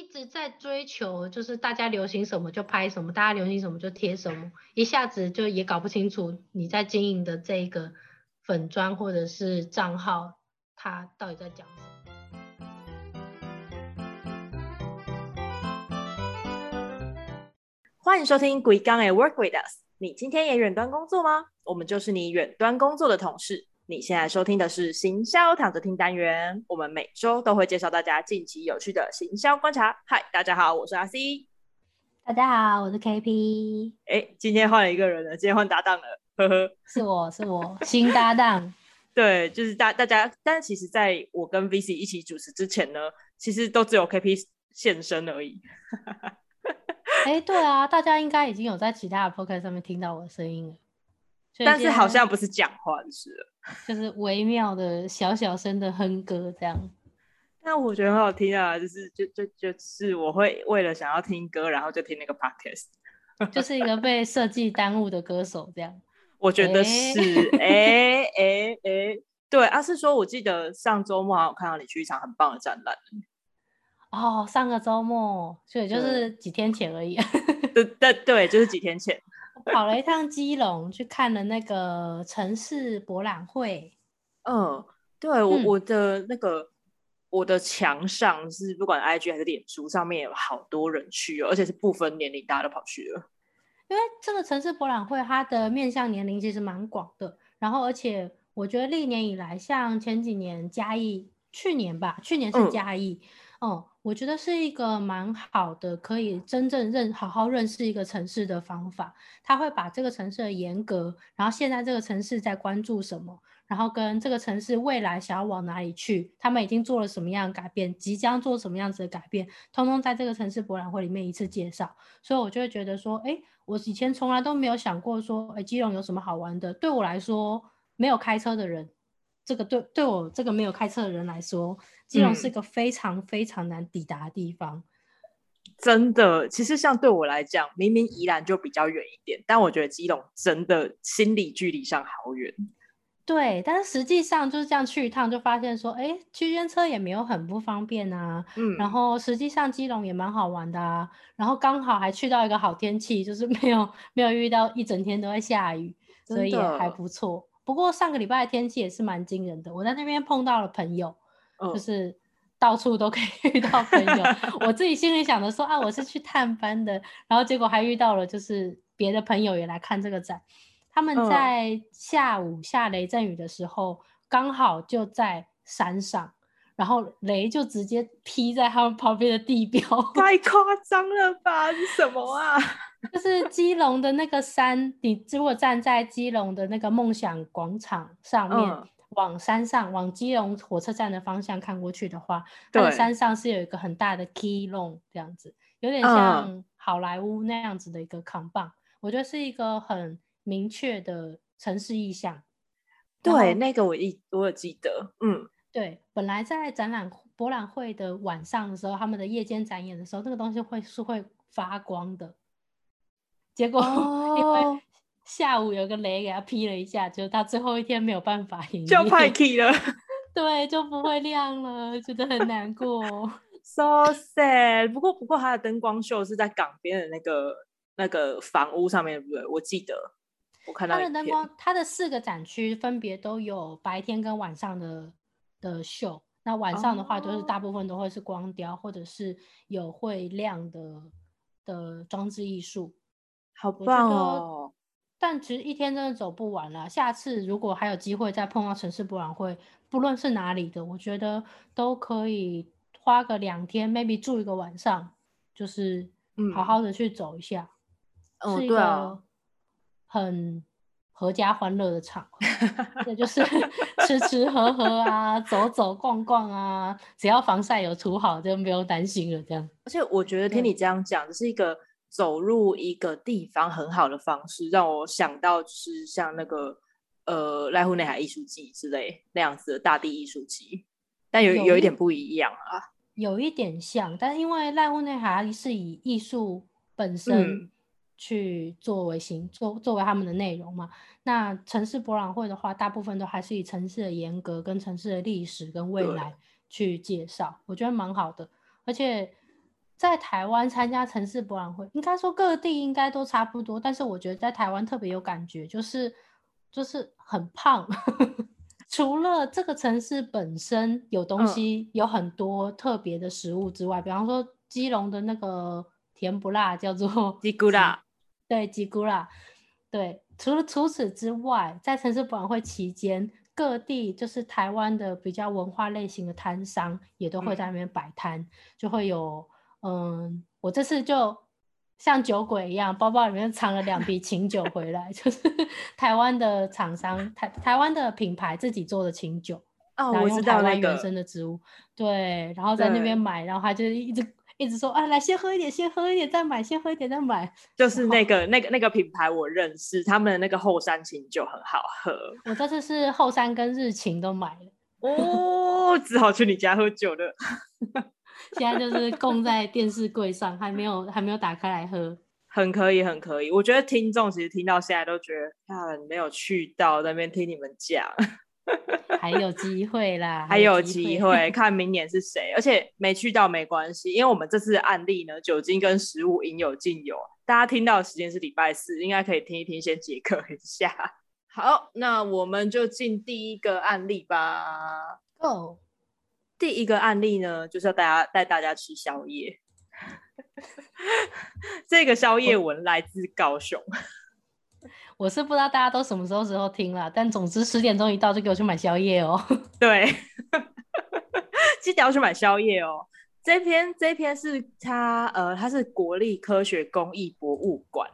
一直在追求，就是大家流行什么就拍什么，大家流行什么就贴什么，一下子就也搞不清楚你在经营的这个粉砖或者是账号，它到底在讲什么。欢迎收听《鬼刚诶 Work with Us》。你今天也远端工作吗？我们就是你远端工作的同事。你现在收听的是行销躺着听单元，我们每周都会介绍大家近期有趣的行销观察。嗨，大家好，我是阿 C。大家好，我是 KP。哎，今天换了一个人了，今天换搭档了，呵呵，是我是我新搭档。对，就是大大家，但是其实在我跟 VC 一起主持之前呢，其实都只有 KP 现身而已。哎，对啊，大家应该已经有在其他的 podcast 上面听到我的声音了。但是好像不是讲话就是了，就是微妙的小小声的哼歌这样。那我觉得很好听啊，就是就就就是我会为了想要听歌，然后就听那个 podcast，就是一个被设计耽误的歌手这样。我觉得是，哎哎哎，对，阿是说，我记得上周末好像看到你去一场很棒的展览。哦，上个周末，所以就是几天前而已。对对对，就是几天前。跑了一趟基隆，去看了那个城市博览会。嗯，对我我的那个我的墙上是不管 IG 还是脸书上面有好多人去，而且是不分年龄，大家都跑去了。因为这个城市博览会，它的面向年龄其实蛮广的。然后，而且我觉得历年以来，像前几年嘉义，去年吧，去年是嘉义，哦。我觉得是一个蛮好的，可以真正认好好认识一个城市的方法。他会把这个城市的严格，然后现在这个城市在关注什么，然后跟这个城市未来想要往哪里去，他们已经做了什么样的改变，即将做什么样子的改变，通通在这个城市博览会里面一次介绍。所以我就会觉得说，哎，我以前从来都没有想过说，哎，基隆有什么好玩的？对我来说，没有开车的人。这个对对我这个没有开车的人来说，基隆是一个非常非常难抵达的地方。真的，其实像对我来讲，明明宜兰就比较远一点，但我觉得基隆真的心理距离上好远。对，但是实际上就是这样去一趟，就发现说，哎，区间车也没有很不方便啊。嗯。然后实际上基隆也蛮好玩的啊。然后刚好还去到一个好天气，就是没有没有遇到一整天都在下雨，所以也还不错。不过上个礼拜的天气也是蛮惊人的，我在那边碰到了朋友，就是到处都可以 遇到朋友。我自己心里想的说啊，我是去探班的，然后结果还遇到了就是别的朋友也来看这个展。他们在下午下雷阵雨的时候，刚好就在山上，然后雷就直接劈在他们旁边的地 标，太夸张了吧？是什么啊？就是基隆的那个山，你如果站在基隆的那个梦想广场上面，往山上往基隆火车站的方向看过去的话，它的山上是有一个很大的 key long 这样子，有点像好莱坞那样子的一个扛棒，我觉得是一个很明确的城市意象。对，那个我一我有记得，嗯，对，本来在展览博览会的晚上的时候，他们的夜间展演的时候，那个东西会是会发光的。结果 因为下午有个雷给他劈了一下，就他最后一天没有办法营业，就派 key 了，对，就不会亮了，觉得很难过。So sad。不过不过他的灯光秀是在港边的那个那个房屋上面，对不对？我记得我看到他的灯光，他的四个展区分别都有白天跟晚上的的秀。那晚上的话，就是大部分都会是光雕，或者是有会亮的的装置艺术。好棒哦！但其实一天真的走不完了。下次如果还有机会再碰到城市博览会，不论是哪里的，我觉得都可以花个两天，maybe 住一个晚上，就是好好的去走一下，是一个很合家欢乐的场。这就是 吃吃喝喝啊，走走逛逛啊，只要防晒有涂好，就不用担心了。这样，而且我觉得听你这样讲，这是一个。走入一个地方很好的方式，让我想到就是像那个呃濑户内海艺术季之类那样子的大地艺术季，但有有一点不一样啊，有一点像，但因为濑户内海是以艺术本身去作为形作作为他们的内容嘛，那城市博览会的话，大部分都还是以城市的严格跟城市的历史跟未来去介绍，我觉得蛮好的，而且。在台湾参加城市博览会，应该说各地应该都差不多，但是我觉得在台湾特别有感觉，就是就是很胖。除了这个城市本身有东西，有很多特别的食物之外，比方说基隆的那个甜不辣叫做 吉古拉，对吉古拉，对。除了除此之外，在城市博览会期间，各地就是台湾的比较文化类型的摊商也都会在那边摆摊，就会有。嗯，我这次就像酒鬼一样，包包里面藏了两 瓶琴酒回来，就是 台湾的厂商台台湾的品牌自己做的琴酒，哦，我知道那个原生的植物，对，然后在那边买，然后他就一直一直说，啊，来先喝一点，先喝一点再买，先喝一点再买，就是那个那个那个品牌我认识，他们的那个后山琴酒很好喝，我这次是后山跟日琴都买了，哦，只好去你家喝酒了。现在就是供在电视柜上，还没有还没有打开来喝，很可以，很可以。我觉得听众其实听到现在都觉得啊，没有去到那边听你们讲，还有机会啦，还有机会，看明年是谁。而且没去到没关系，因为我们这次案例呢，酒精跟食物应有尽有。大家听到的时间是礼拜四，应该可以听一听，先解渴一下。好，那我们就进第一个案例吧。Go。第一个案例呢，就是要大家带大家吃宵夜。这个宵夜文来自高雄。我是不知道大家都什么时候时候听了，但总之十点钟一到就给我去买宵夜哦。对，记得要去买宵夜哦。这篇这篇是他呃，他是国立科学工艺博物馆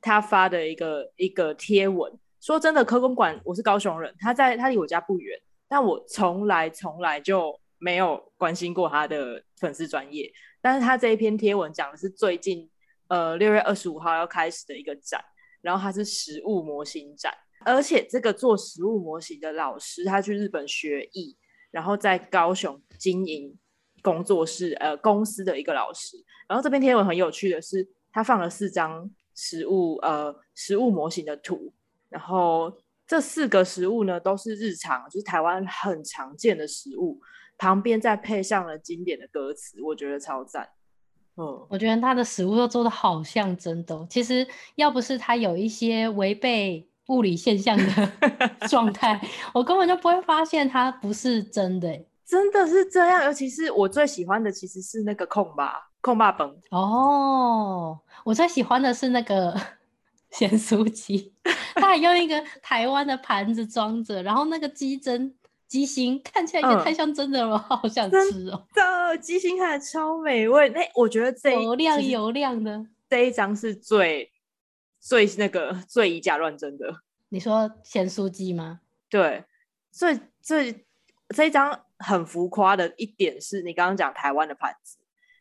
他发的一个一个贴文。说真的，科工馆我是高雄人，他在他离我家不远，但我从来从来就。没有关心过他的粉丝专业，但是他这一篇贴文讲的是最近呃六月二十五号要开始的一个展，然后它是实物模型展，而且这个做实物模型的老师他去日本学艺，然后在高雄经营工作室呃公司的一个老师，然后这篇贴文很有趣的是，他放了四张实物呃实物模型的图，然后这四个实物呢都是日常就是台湾很常见的食物。旁边再配上了经典的歌词，我觉得超赞。嗯，我觉得他的食物都做的好像真的。其实要不是他有一些违背物理现象的 状态，我根本就不会发现它不是真的。真的是这样，尤其是我最喜欢的其实是那个控吧控吧本。哦，我最喜欢的是那个 咸酥鸡，他还用一个台湾的盘子装着，然后那个鸡胗。鸡心看起来也太像真的了，好想吃哦！的鸡心看起来超美味，那我觉得这油亮油亮的这一张是最最那个最以假乱真的。你说咸酥鸡吗？对，最最这一张很浮夸的一点是你刚刚讲台湾的盘子，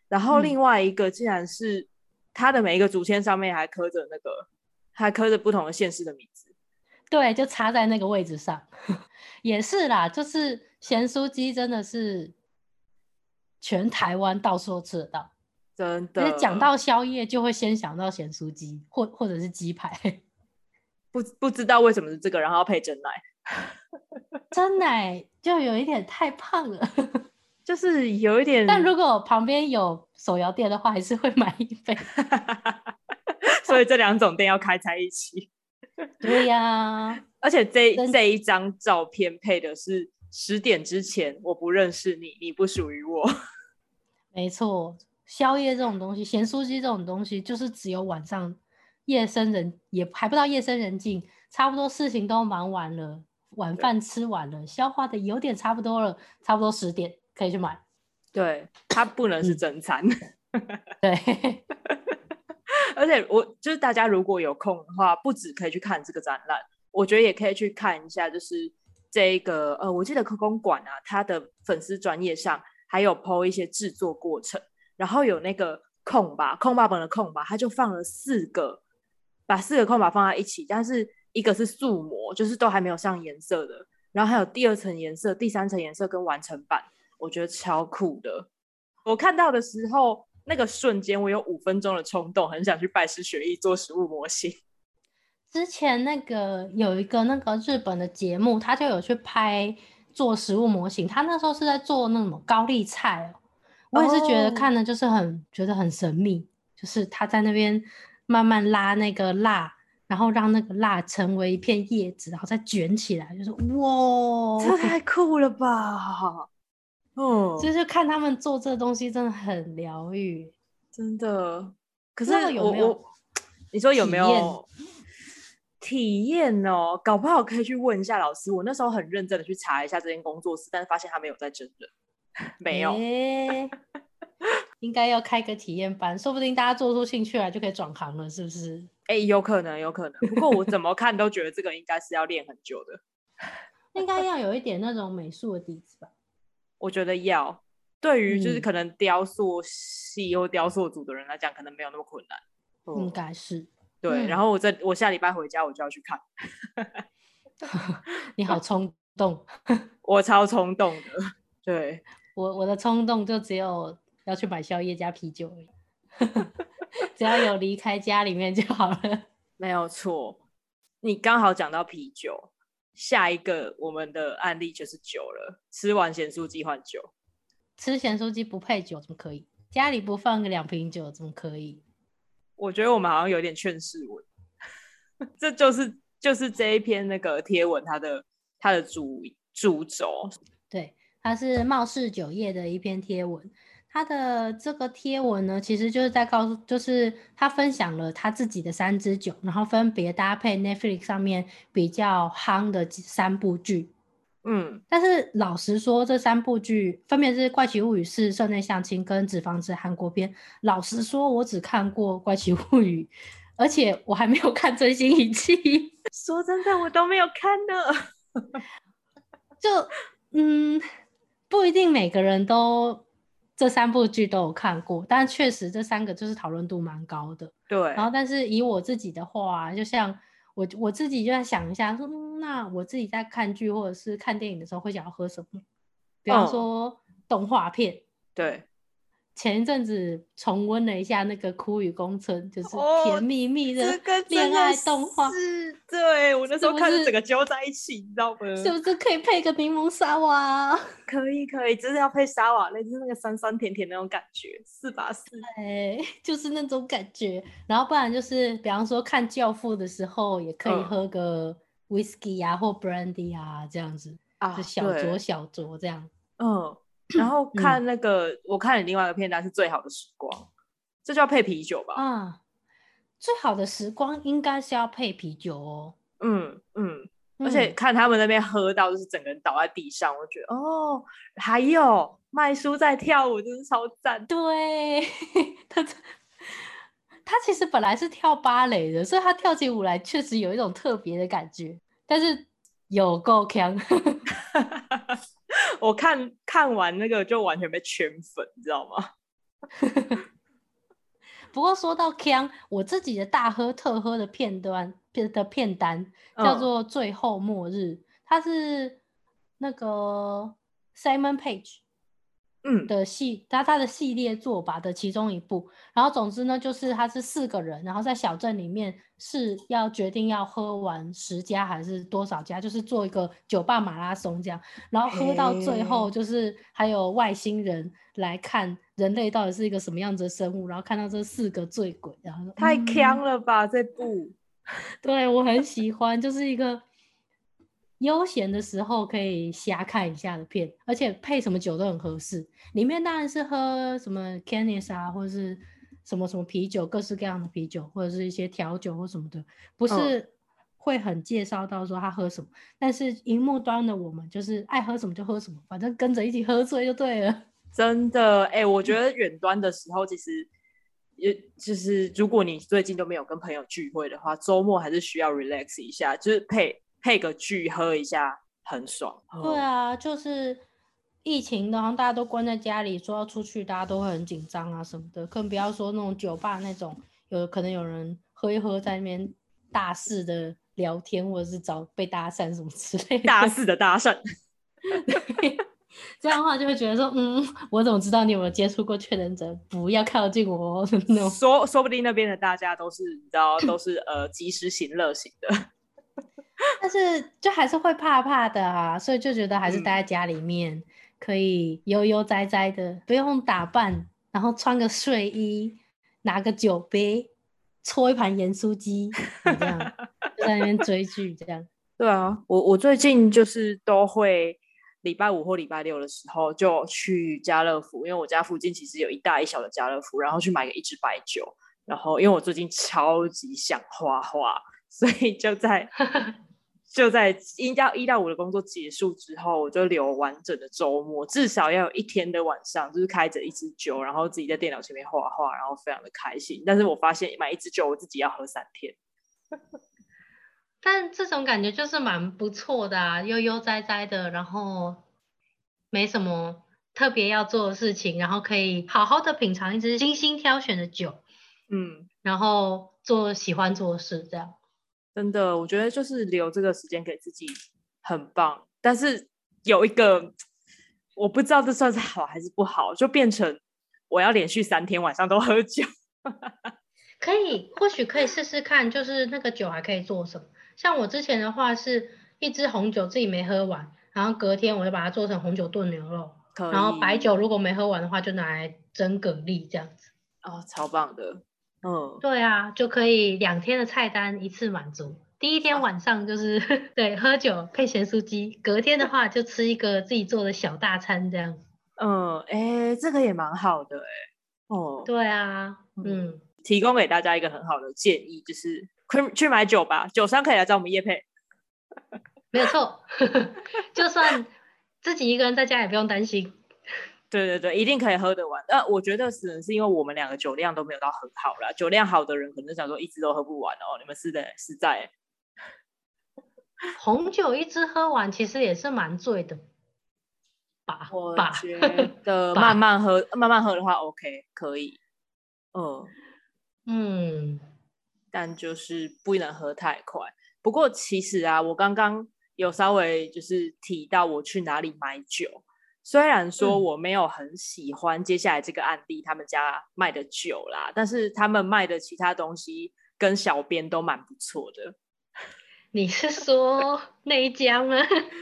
然后另外一个竟然是它的每一个竹签上面还刻着那个还刻着不同的县市的名字。对，就插在那个位置上，也是啦。就是咸酥鸡真的是全台湾到处都吃得到，真的。讲到宵夜，就会先想到咸酥鸡，或或者是鸡排。不不知道为什么是这个，然后要配真奶，真奶就有一点太胖了，就是有一点。但如果旁边有手摇店的话，还是会买一杯。所以这两种店要开在一起。对呀，而且这这一张照片配的是十点之前，我不认识你，你不属于我。没错，宵夜这种东西，咸酥鸡这种东西，就是只有晚上夜深人也还不到夜深人静，差不多事情都忙完了，晚饭吃完了，消化的有点差不多了，差不多十点可以去买。对，它不能是正餐。对。而且我就是大家如果有空的话，不止可以去看这个展览，我觉得也可以去看一下，就是这个呃，我记得科工馆啊，它的粉丝专业上还有 PO 一些制作过程，然后有那个空吧，空吧本的空吧，它就放了四个，把四个空吧放在一起，但是一个是素模，就是都还没有上颜色的，然后还有第二层颜色、第三层颜色跟完成版，我觉得超酷的。我看到的时候。那个瞬间，我有五分钟的冲动，很想去拜师学艺做实物模型。之前那个有一个那个日本的节目，他就有去拍做实物模型。他那时候是在做那种高丽菜哦，我也是觉得哦看的就是很觉得很神秘，就是他在那边慢慢拉那个蜡，然后让那个蜡成为一片叶子，然后再卷起来，就是哇，这太酷了吧！哦，就是看他们做这东西真的很疗愈。真的。可是有没有你说有没有体验哦？搞不好可以去问一下老师。我那时候很认真的去查一下这间工作室，但是发现他没有在真人，没有。诶 应该要开个体验班，说不定大家做出兴趣来就可以转行了，是不是？哎、有可能，有可能。不过我怎么看都觉得这个应该是要练很久的。应该要有一点那种美术的底子吧。我觉得要对于就是嗯可能雕塑系或雕塑组的人来讲，可能没有那么困难。应嗯，该是。对。嗯然后我这我下礼拜回家我就要去看，你好冲动，我超冲动的。对，我我的冲动就只有要去买宵夜加啤酒而已，只要有离开家里面就好了。没有错。你刚好讲到啤酒，下一个我们的案例就是酒了。吃完咸酥鸡换酒，吃咸酥鸡不配酒怎么可以？家里不放个两瓶酒怎么可以？我觉得我们好像有点劝世文，这就是就是这一篇那个贴文它的它的主主轴。对，它是貌似酒业的一篇贴文。他的这个贴文呢，其实就是在告诉，就是他分享了他自己的三支酒，然后分别搭配 Netflix 上面比较夯的三部剧。嗯，但是老实说，这三部剧分别是《怪奇物语》、是《社内相亲》跟《纸房子》韩国片。老实说，我只看过《怪奇物语》，而且我还没有看《最新一季》。说真的，我都没有看呢。就嗯，不一定每个人都这三部剧都有看过，但确实这三个就是讨论度蛮高的。对，然后，但是以我自己的话，就像我我自己就在想一下，说、嗯那我自己在看剧或者是看电影的时候会想要喝什么？比方嗯说动画片。对，前一阵子重温了一下那个《枯与宫村》，就是哦甜蜜蜜的这个恋爱动画，是，对我那时候看着整个揪在一起，你知道吗？是不是可以配个柠檬沙瓦？可以可以，就是要配沙瓦类，就是那个酸酸甜甜那种感觉，是吧？是，哎，就是那种感觉。然后不然就是，比方说看《教父》的时候，也可以嗯喝个 whisky 啊或 brandy 啊，这样子，啊就小酌小酌这样。嗯，然后看那个，我看你另外一个片段是最好的时光，这就要配啤酒吧？啊，最好的时光应该是要配啤酒哦。嗯嗯，而且嗯看他们那边喝到就是整个人倒在地上，我就觉得哦，还有麦叔在跳舞，真是超赞。对，他他其实本来是跳芭蕾的，所以他跳起舞来确实有一种特别的感觉，但是有够强。我看看完那个就完全被圈粉，你知道吗？不过说到 Kang，，我自己的大喝特喝的片段片的片单叫嗯做《最后末日》，它是那个 Simon Page 嗯的系，他他的系列作吧的其中一部。然后总之呢，就是他是四个人，然后在小镇里面是要决定要喝完十家还是多少家，就是做一个酒吧马拉松这样。然后喝到最后，就是还有外星人来看人类到底是一个什么样子的生物，然后看到这四个醉鬼，然后太嗯强了吧这部。对我很喜欢，就是一个悠闲的时候可以瞎看一下的片，而且配什么酒都很合适。里面当然是喝什么 Canis 啊，或者是什么什么啤酒，各式各样的啤酒，或者是一些调酒或什么的，不嗯是会很介绍到说他喝什么。但是荧幕端的我们就是爱喝什么就喝什么，反正跟着一起喝醉就对了。真的，哎、我觉得远端的时候，其实也就是如果你最近都没有跟朋友聚会的话，周末还是需要 relax 一下，就是配配个剧喝一下，很爽。对啊，就是疫情的，然后大家都关在家里，说要出去，大家都会很紧张啊什么的，更不要说那种酒吧那种，有可能有人喝一喝在那边大肆的聊天，或者是找被搭讪什么之类的。大肆的搭讪，这样的话就会觉得说，嗯，我怎么知道你有没有接触过确诊者？不要靠近我哦 那种。说说不定那边的大家都是你知道，都是呃及时行乐型的。但是就还是会怕怕的啊，所以就觉得还是嗯待在家里面，可以悠悠哉哉的，不用打扮，然后穿个睡衣，拿个酒杯，搓一盘盐酥鸡，这样在那边追剧，这样。对啊，我我最近就是都会礼拜五或礼拜六的时候就去家乐福，因为我家附近其实有一大一小的家乐福，然后去买个一支白酒，然后因为我最近超级想画画，所以就在就在一到一到五的工作结束之后，我就留完整的周末，至少要有一天的晚上，就是开着一支酒，然后自己在电脑前面画画，然后非常的开心。但是我发现买一支酒，我自己要喝三天。但这种感觉就是蛮不错的啊，悠悠哉哉的，然后没什么特别要做的事情，然后可以好好的品尝一支精心挑选的酒，嗯，然后做喜欢做的事，这样。真的，我觉得就是留这个时间给自己很棒。但是有一个，我不知道这算是好还是不好，就变成我要连续三天晚上都喝酒。可以，或许可以试试看，就是那个酒还可以做什么。像我之前的话，是一支红酒自己没喝完，然后隔天我就把它做成红酒炖牛肉，然后白酒如果没喝完的话，就拿来蒸蛤蜊这样子。哦，超棒的，嗯，对啊，就可以两天的菜单一次满足。第一天晚上就是 对喝酒配咸酥鸡，隔天的话就吃一个自己做的小大餐这样。嗯，哎，这个也蛮好的哎。哦，对啊，嗯，提供给大家一个很好的建议，就是。去去买酒吧，酒商可以来找我们叶配，没有错。就算自己一个人在家也不用担心。对对对，一定可以喝得完。那，我觉得可能是因为我们两个酒量都没有到很好啦，酒量好的人可能想说一直都喝不完哦。你们是的，实在。红酒一支喝完其实也是蛮醉的吧？我觉得 慢慢喝，慢慢喝的话 OK 可以。嗯嗯。但就是不能喝太快。不过其实啊，我刚刚有稍微就是提到我去哪里买酒，虽然说我没有很喜欢接下来这个案例他们家卖的酒啦，但是他们卖的其他东西跟小编都蛮不错的。你是说 那一家吗？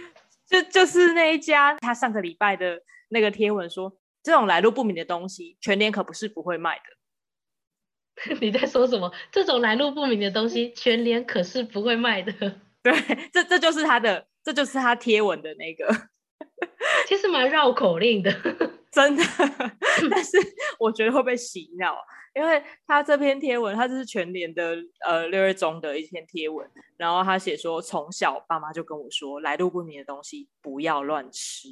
就就是那一家，他上个礼拜的那个贴文说，这种来路不明的东西，全年可不是不会卖的。你在说什么？这种来路不明的东西，全联可是不会卖的。对，这这就是他的，这就是他贴文的那个，其实蛮绕口令的，真的。但是我觉得会被洗脑，因为他这篇贴文，他就是全年的呃六月中的一篇贴文，然后他写说，从小爸妈就跟我说，来路不明的东西不要乱吃，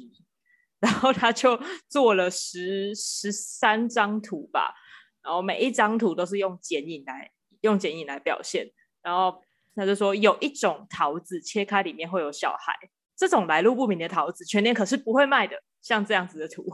然后他就做了十十三张图吧。然后每一张图都是用剪影来用剪影来表现，然后他就说有一种桃子切开里面会有小孩，这种来路不明的桃子全年可是不会卖的，像这样子的图。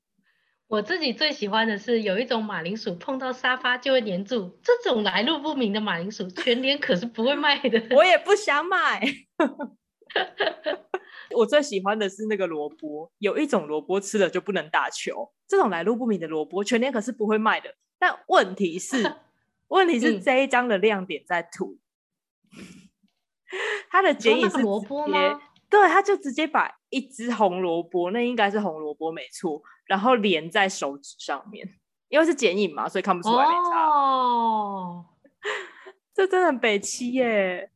我自己最喜欢的是有一种马铃薯碰到沙发就会粘住，这种来路不明的马铃薯全年可是不会卖的，我也不想买。我最喜欢的是那个萝卜，有一种萝卜吃了就不能打球，这种来路不明的萝卜全年可是不会卖的。但问题是，问题是这一张的亮点在图，它的剪影是萝卜吗？对，他就直接把一只红萝卜，那应该是红萝卜没错，然后连在手指上面，因为是剪影嘛，所以看不出来没差。哦，这真的很北七耶！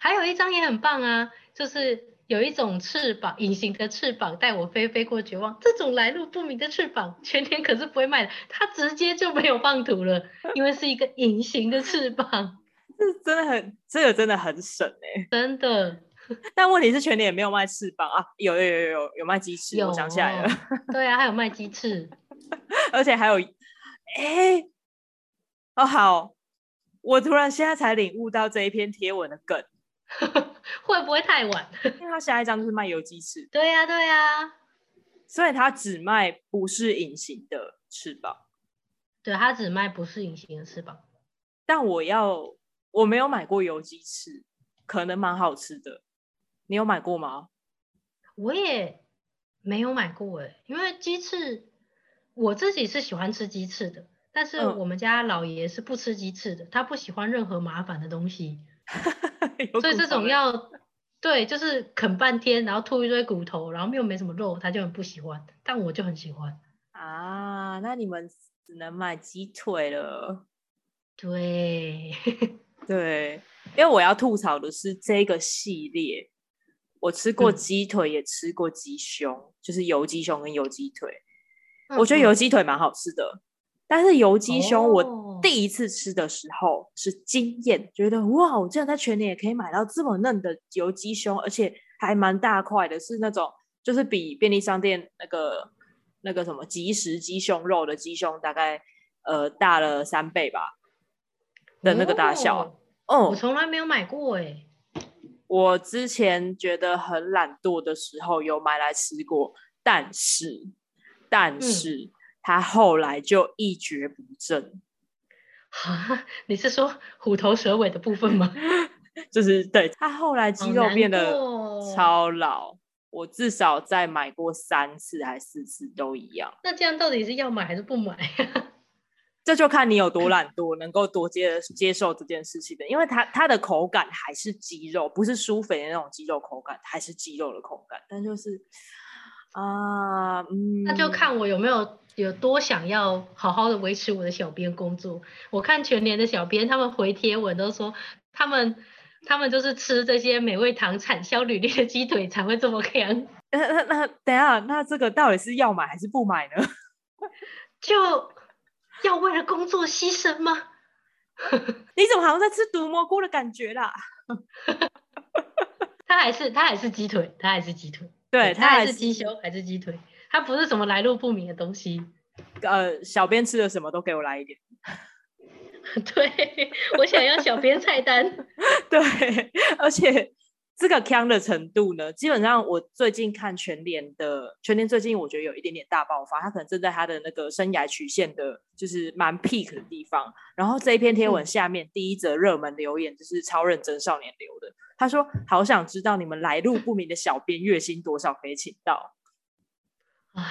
还有一张也很棒啊，就是有一种翅膀，隐形的翅膀带我飞飞过绝望。这种来路不明的翅膀，全天可是不会卖的。它直接就没有放图了，因为是一个隐形的翅膀。这真的很，这个真的很省哎，真的。但问题是，全年也没有卖翅膀啊，有有有有有卖鸡翅，我想起来了。对啊，还有卖鸡翅，而且还有，哎，哦好，我突然现在才领悟到这一篇贴文的梗。会不会太晚？因为他下一张就是卖油鸡翅。对呀，对呀。所以他只卖不是隐形的翅膀。对，他只卖不是隐形的翅膀。但我要，我没有买过油鸡翅，可能蛮好吃的。你有买过吗？我也没有买过哎，因为鸡翅我自己是喜欢吃鸡翅的，但是我们家老爷是不吃鸡翅的，他不喜欢任何麻烦的东西。所以这种要，对，就是啃半天，然后吐一堆骨头，然后又没什么肉，他就很不喜欢。但我就很喜欢啊。那你们只能买鸡腿了。对，对，因为我要吐槽的是这个系列，我吃过鸡腿，也吃过鸡胸，就是油鸡胸跟油鸡腿。我觉得油鸡腿蛮好吃的，但是油鸡胸我第一次吃的时候是惊艳，觉得哇，我竟然在全年也可以买到这么嫩的油鸡胸，而且还蛮大块的，是那种就是比便利商店那个那个什么即食鸡胸肉的鸡胸大概呃大了三倍吧的那个大小。哦，我从来没有买过哎。我之前觉得很懒惰的时候有买来吃过，但是。但是他后来就一蹶不振。啊，你是说虎头蛇尾的部分吗？就是对他后来肌肉变得超老，我至少再买过三次还四次都一样。那这样到底是要买还是不买？这就看你有多懒惰，能够多接接受这件事情的。因为它它的口感还是鸡肉，不是酥肥的那种鸡肉口感，还是鸡肉的口感，但就是。啊，嗯，那就看我有没有有多想要好好的维持我的小编工作。我看全年的小编，他们回贴文都说，他们他们就是吃这些美味堂产销履历的鸡腿才会这么强。那那那等下，那这个到底是要买还是不买呢？就要为了工作牺牲吗？你怎么好像在吃毒蘑菇的感觉啦？他还是他还是鸡腿，他还是鸡腿。对，他还是鸡胸还是鸡腿，他不是什么来路不明的东西。呃，小编吃的什么都给我来一点。对，我想要小编菜单。对，而且这个腔的程度呢，基本上我最近看全联的全联，最近我觉得有一点点大爆发，他可能正在他的那个生涯曲线的，就是蛮 peak 的地方。然后这一篇贴文下面第一则热门留言就是超认真少年留的。他说：“好想知道你们来路不明的小编月薪多少可以请到啊？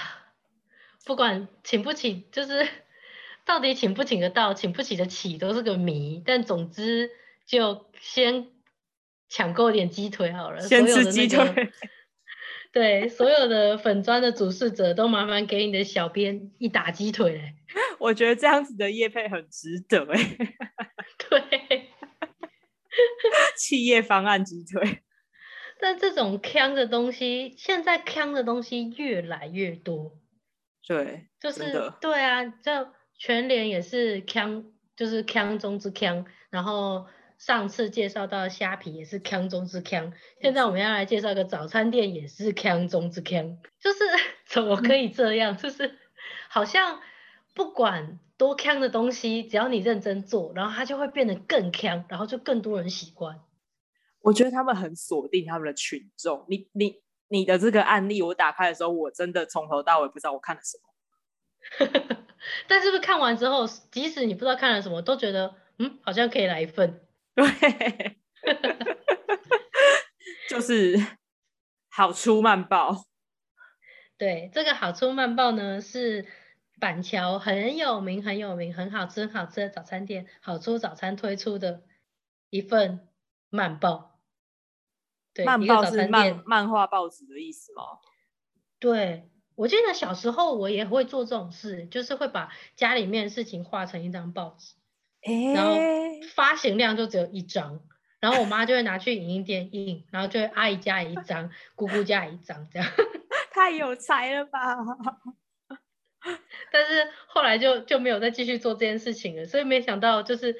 不管请不请，就是 到底请不请得到，请不请得起都是个谜。但总之就先抢购点鸡腿好了，先吃鸡腿。对，所有的粉砖的主事者都麻烦给你的小编一打鸡腿嘞。我觉得这样子的业配很值得哎。对。”企业方案鸡腿，但这种坑的东西，现在坑的东西越来越多。对，就是对啊，就全联也是坑，就是坑中之坑。然后上次介绍到虾皮也是坑中之坑，现在我们要来介绍一个早餐店，也是坑中之坑。就是 怎么可以这样？就是好像不管。多坑的东西，只要你认真做，然后它就会变得更坑，然后就更多人喜欢。我觉得他们很锁定他们的群众。你你你的这个案例，我打开的时候，我真的从头到尾不知道我看了什么。但是不是看完之后，即使你不知道看了什么，都觉得嗯，好像可以来一份。对，就是好出慢报。对，这个好出慢报呢是。板桥很有名、很有名、很好吃、很好吃的早餐店，好出早餐推出的一份慢报。对，慢报是漫漫画报纸的意思吗？对，我记得小时候我也会做这种事，就是会把家里面事情画成一张报纸，然后发行量就只有一张，然后我妈就会拿去影印店印，然后就会阿姨家一张，姑姑家一张，这样。太有才了吧！但是后来就就没有再继续做这件事情了，所以没想到就是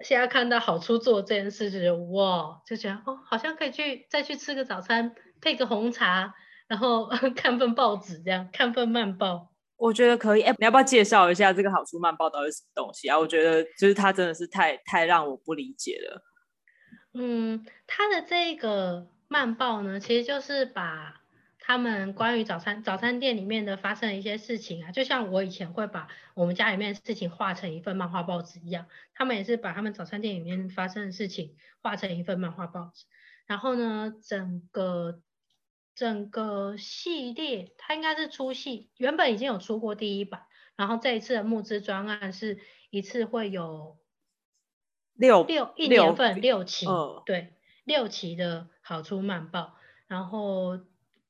现在看到好处做这件事，就觉得哇，就觉得哦，好像可以去再去吃个早餐，配个红茶，然后 看份报纸，这样看份慢报，我觉得可以。哎，你要不要介绍一下这个好处慢报到底是什么东西啊？我觉得就是它真的是太太让我不理解了。嗯，它的这个慢报呢，其实就是把。他们关于早餐早餐店里面的发生的一些事情啊，就像我以前会把我们家里面的事情画成一份漫画报纸一样，他们也是把他们早餐店里面发生的事情画成一份漫画报纸。然后呢，整个整个系列它应该是出戏，原本已经有出过第一版，然后这一次的募资专案是一次会有六六一年份六期，对六期的好出慢报，然后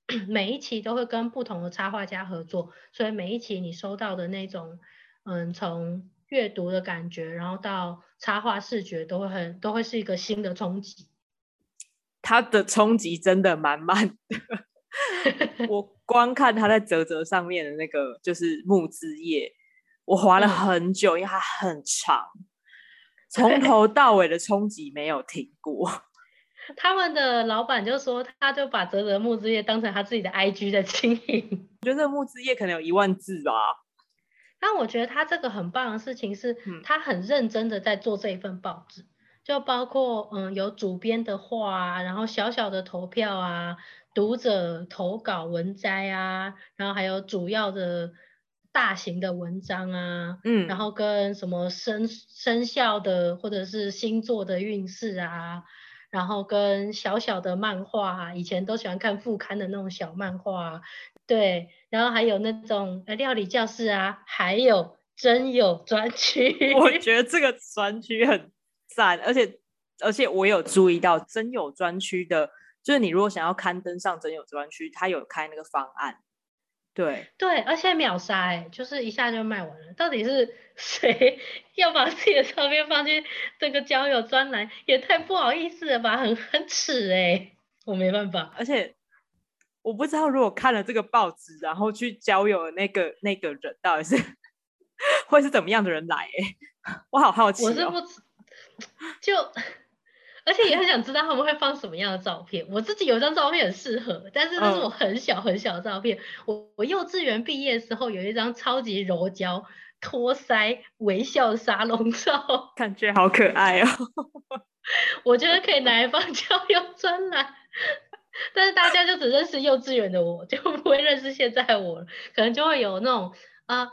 每一期都会跟不同的插画家合作，所以每一期你收到的那种，嗯，从阅读的感觉，然后到插画视觉，都会很都会是一个新的冲击。它的冲击真的蛮慢的，我光看它在泽泽上面的那个就是木枝叶，我划了很久，因为它很长，从头到尾的冲击没有停过。他们的老板就说，他就把泽泽木枝叶当成他自己的 IG 在经营。我觉得那木枝叶可能有一万字吧。但我觉得他这个很棒的事情是，他很认真的在做这一份报纸。就包括嗯有主编的话啊，然后小小的投票啊，读者投稿文摘啊，然后还有主要的大型的文章啊，嗯，然后跟什么生生肖的或者是星座的运势啊，然后跟小小的漫画，啊以前都喜欢看副刊的那种小漫画，对，然后还有那种呃料理教室啊，还有真有专区，我觉得这个专区很。赞，而且而且我有注意到真有专区的，就是你如果想要刊登上真有专区，他有开那个方案。对对，而且秒杀哎，就是一下就卖完了。到底是 谁要把自己的照片放进这个交友专栏？也太不好意思了吧，很很耻哎，我没办法。而且我不知道如果看了这个报纸，然后去交友的那个那个人到底是 会是怎么样的人来哎，我好好奇。我是不。就，而且也很想知道他们会放什么样的照片。我自己有张照片很适合，但是那是我很小很小的照片。我我幼稚园毕业的时候有一张超级柔焦、托腮、微笑沙龙照，感觉好可爱哦。我觉得可以拿来放交友专栏，但是大家就只认识幼稚园的我，就不会认识现在我，可能就会有那种啊，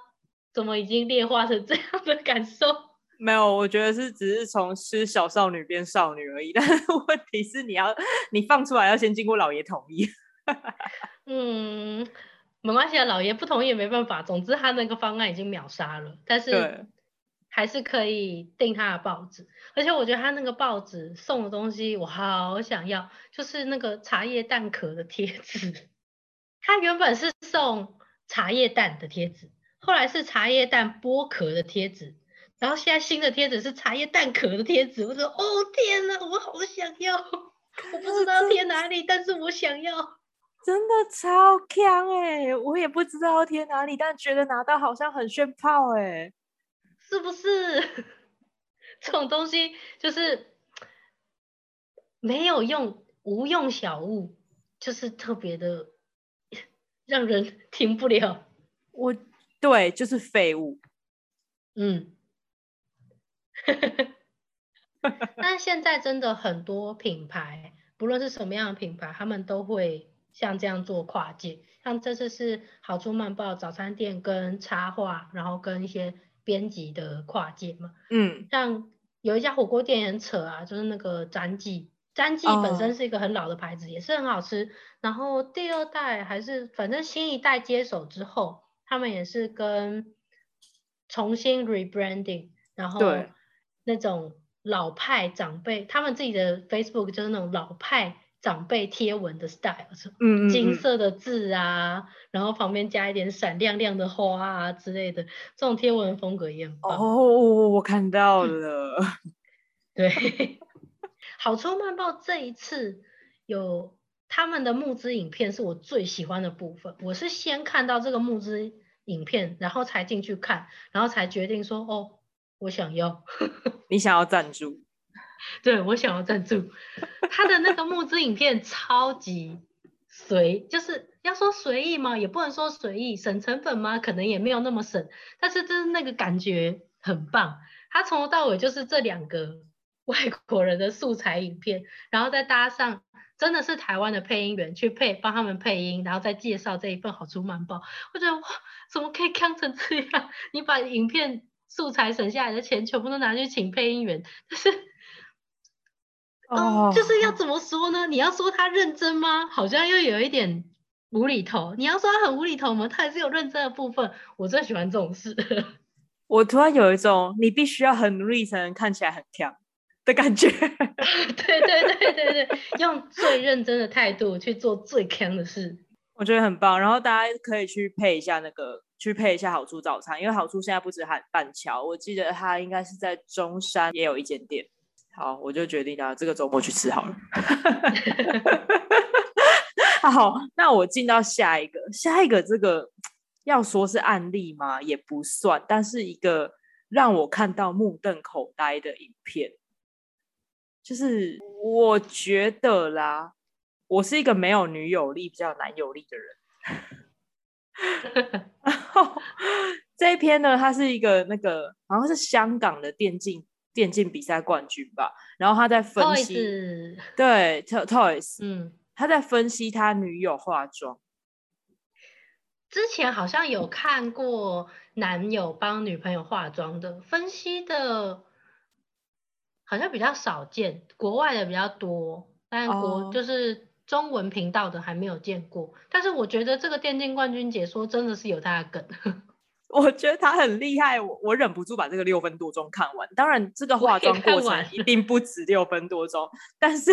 怎么已经劣化成这样的感受。没有，我觉得是只是从吃小少女变少女而已。但是 问题是，你要你放出来要先经过老爷同意。嗯，没关系啊，老爷不同意也没办法。总之，他那个方案已经秒杀了，但是还是可以订他的报纸。而且我觉得他那个报纸送的东西我好想要，就是那个茶叶蛋壳的贴纸。他原本是送茶叶蛋的贴纸，后来是茶叶蛋剥壳的贴纸。然后现在新的贴纸是茶叶蛋壳的贴纸，我说哦天哪，我好想要，我不知道贴哪里，但是我想要，真的超强哎，我也不知道要贴哪里，但觉得拿到好像很炫炮哎，是不是？这种东西就是没有用，无用小物，就是特别的 让人停不了。我对，就是废物，嗯。但现在真的很多品牌，不论是什么样的品牌，他们都会像这样做跨界。像这次是好处慢报早餐店跟插画，然后跟一些编辑的跨界嘛。嗯，像有一家火锅店很扯啊，就是那个詹记，詹记本身是一个很老的牌子，也是很好吃。然后第二代还是反正新一代接手之后，他们也是跟重新 rebranding，然后。那种老派长辈，他们自己的 Facebook 就是那种老派长辈贴文的 style，嗯，金色的字啊，然后旁边加一点闪亮亮的花啊之类的，这种贴文风格也很棒。哦，我看到了。对，好抽慢报这一次有他们的募资影片，是我最喜欢的部分。我是先看到这个募资影片，然后才进去看，然后才决定说哦。我想要，你想要赞助？对我想要赞助。他的那个募资影片超级随，就是要说随意吗？也不能说随意，省成本吗？可能也没有那么省。但是就是那个感觉很棒。他从头到尾就是这两个外国人的素材影片，然后再搭上真的是台湾的配音员去配，帮他们配音，然后再介绍这一份好书漫报。我觉得哇，怎么可以看成这样？你把影片。素材省下来的钱全部都拿去请配音员，但是，嗯，就是要怎么说呢？你要说他认真吗？好像又有一点无厘头。你要说他很无厘头吗？他还是有认真的部分。我最喜欢这种事。我突然有一种，你必须要很努力才能看起来很强。的感觉。对对对对对，用最认真的态度去做最强的事，我觉得很棒。然后大家可以去配一下那个，去配一下好处早餐，因为好处现在不止喊板桥，我记得它应该是在中山也有一间店。好，我就决定了这个周末去吃好了。好，那我进到下一个，下一个这个要说是案例吗？也不算，但是一个让我看到目瞪口呆的影片，就是我觉得啦，我是一个没有女友力、比较男友力的人。然后这一篇呢，它是一个那个好像是香港的电竞。电竞比赛冠军吧，然后他在分析，对，Toys，嗯，他在分析他女友化妆。之前好像有看过男友帮女朋友化妆的分析的，好像比较少见，国外的比较多，但国就是中文频道的还没有见过。但是我觉得这个电竞冠军解说真的是有他的梗。我觉得他很厉害，我我忍不住把这个六分多钟看完。当然，这个化妆过程一定不止六分多钟，但是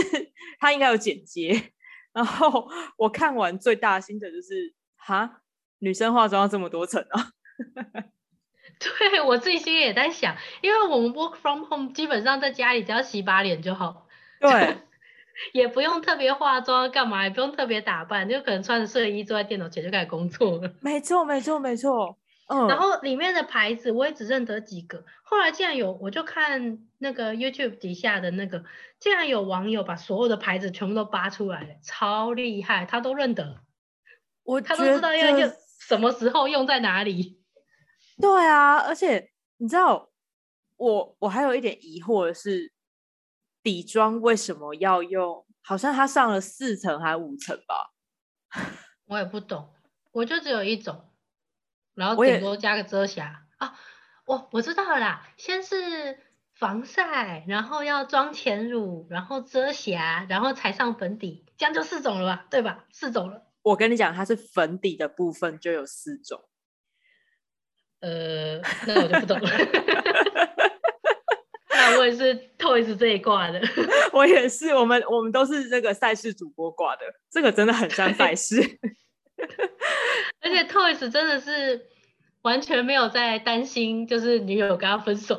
他应该有剪接。然后我看完最大的心得就是：哈，女生化妆要这么多层啊？对我自己心里也在想，因为我们 work from home，基本上在家里只要洗把脸就好，对，也不用特别化妆，干嘛也不用特别打扮，就可能穿着睡衣坐在电脑前就开始工作了。没错，没错，没错。嗯然后里面的牌子我也只认得几个，后来竟然有，我就看那个 YouTube 底下的那个，竟然有网友把所有的牌子全部都扒出来了，超厉害，他都认得，我他都知道要用什么时候用在哪里。对啊，而且你知道，我我还有一点疑惑的是，底妆为什么要用？好像它上了四层还是五层吧？我也不懂，我就只有一种。然后顶多加个遮瑕啊，我我知道了啦，先是防晒，然后要妆前乳，然后遮瑕，然后才上粉底，这样就四种了吧？对吧？四种了。我跟你讲，它是粉底的部分就有四种。呃，那我就不懂了。那我也是 Toys 这一挂的。我也是，我们我们都是这个赛事主播挂的，这个真的很像赛事。而且 Toys 真的是完全没有在担心，就是女友跟他分手，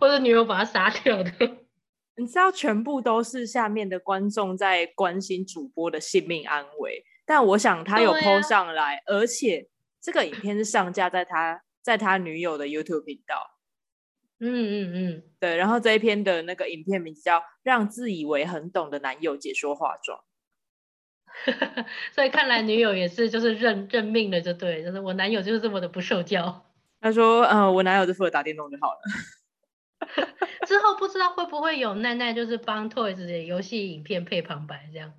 或者女友把他杀掉的。你知道，全部都是下面的观众在关心主播的性命安危。但我想他有 PO 上来，而且这个影片是上架在他在他女友的 YouTube 频道。嗯嗯嗯，对。然后这一篇的那个影片名字叫《让自以为很懂的男友解说化妆》。所以看来女友也是就是认认命了，就对，就是我男友就是这么的不受教。他说：“嗯，我男友就负责打电动就好了。”之后不知道会不会有奈奈就是帮 Toys 的游戏影片配旁白这样？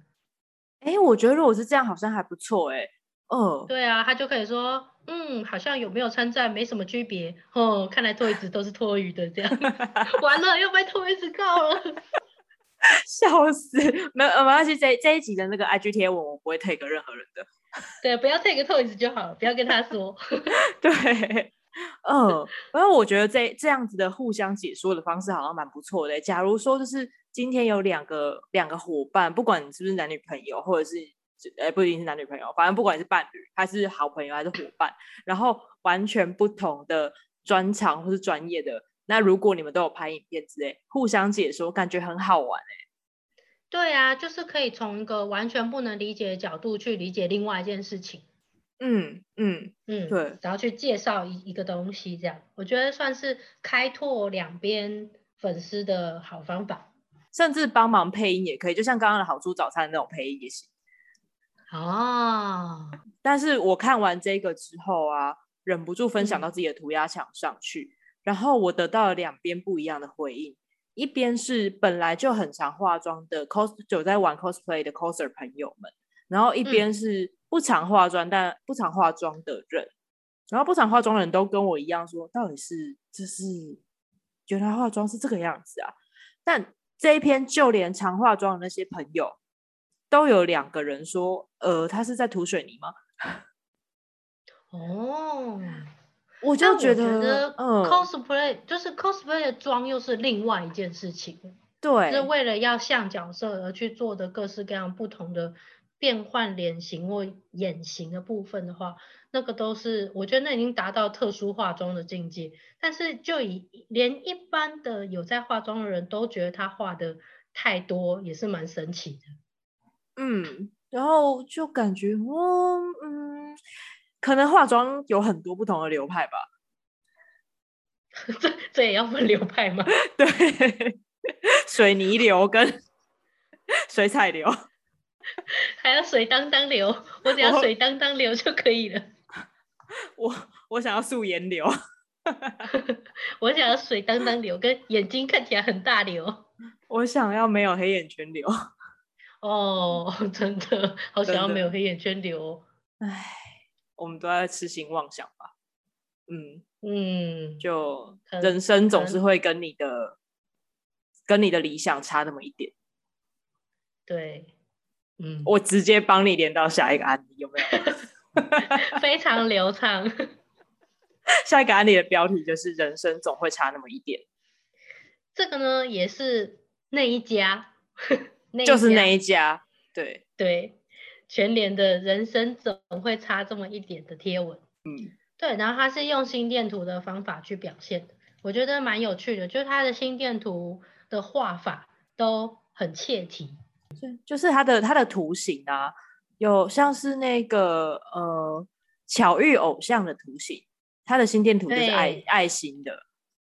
哎，我觉得如果是这样，好像还不错哎。哦，对啊，他就可以说：“嗯，好像有没有参战没什么区别哦。”看来 Toys 都是托鱼的这样。完了，又被 Toys 告了。笑死，没有没关系，这这一集的那个 IG 贴文我不会 take 任何人的，对，不要 take Toys 就好了，不要跟他说。对，嗯，因为我觉得这这样子的互相解说的方式好像蛮不错的。假如说就是今天有两个两个伙伴，不管你是不是男女朋友，或者是呃不一定是男女朋友，反正不管是伴侣还是好朋友还是伙伴，然后完全不同的专长或是专业的。那如果你们都有拍影片之类，互相解说，感觉很好玩哎。对啊，就是可以从一个完全不能理解的角度去理解另外一件事情。嗯嗯嗯，对，然后去介绍一一个东西，这样我觉得算是开拓两边粉丝的好方法。甚至帮忙配音也可以，就像刚刚的好猪早餐那种配音也行。哦。但是我看完这个之后啊，忍不住分享到自己的涂鸦墙上去。然后我得到了两边不一样的回应，一边是本来就很常化妆的 cos 有在玩 cosplay 的 coser 朋友们，然后一边是不常化妆但不常化妆的人，然后不常化妆的人都跟我一样说，到底是这是原来化妆是这个样子啊？但这一篇就连常化妆的那些朋友都有两个人说，呃，他是在涂水泥吗？哦。我就觉得，嗯，cosplay 就是 cosplay 的妆又是另外一件事情，对是，为了要像角色而去做的各式各样不同的变换脸型或眼型的部分的话，那个都是我觉得那已经达到特殊化妆的境界。但是就以连一般的有在化妆的人都觉得他画的太多，也是蛮神奇的。嗯，然后就感觉哦，嗯，可能化妆有很多不同的流派吧。这这也要分流派吗？对，水泥流跟水彩流，还有水当当流？我只要水当当流就可以了。我我想要素颜流，我想要水当当流，跟眼睛看起来很大流。我想要没有黑眼圈流。哦，真的好想要没有黑眼圈流哦。唉，我们都在痴心妄想吧。嗯，嗯，就人生总是会跟你的跟你的理想差那么一点。对，嗯，我直接帮你连到下一个案例，有没有？非常流畅。下一个案例的标题就是“人生总会差那么一点这个呢，也是那一家，那”，就是那一家。对，对全联的人生总会差这么一点的贴文。嗯，对，然后它是用心电图的方法去表现的，我觉得蛮有趣的，就是它的心电图的画法都很切题。就是它的它的图形啊，有像是那个呃巧遇偶像的图形，它的心电图就是爱爱心的。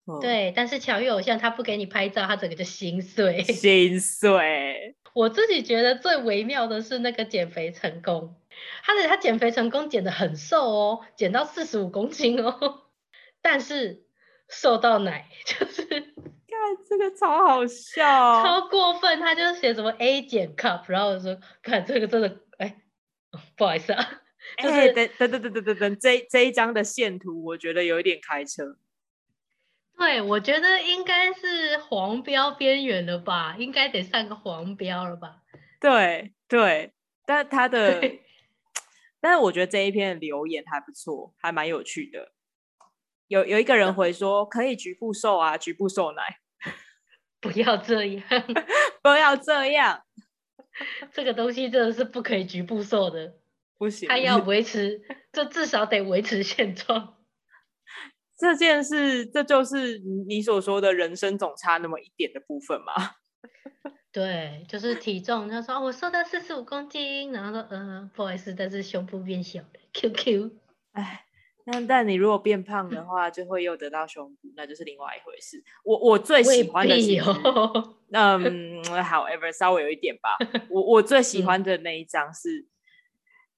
嗯，对，但是巧遇偶像他不给你拍照，他整个就心碎。心碎。我自己觉得最微妙的是那个减肥成功，他的他减肥成功减得很瘦哦，减到四十五公斤哦，但是瘦到奶 就是看这个超好笑，哦超过分，他就写什么 A 减 cup，然后我说看这个真的哎，哦不好意思啊，就哎、是等等等等等等等，这这一张的线图，我觉得有一点开车。对我觉得应该是黄标边缘了吧，应该得上个黄标了吧。对对，但他的，但是我觉得这一篇的留言还不错，还蛮有趣的。有有一个人回说，可以局部瘦啊，局部瘦奶，不要这样，不要这样，这个东西真的是不可以局部瘦的。不行。他要维持，这至少得维持现状。这件事，这就是你所说的人生总差那么一点的部分吗？对，就是体重，他说、哦、我瘦到四十五公斤，然后说嗯、呃，不好意思，但是胸部变小了，QQ。哎，但但你如果变胖的话，就会又得到胸部，那就是另外一回事。我我最喜未欢的必其实哦。嗯，however，稍微有一点吧。我我最喜嗯欢的那一张是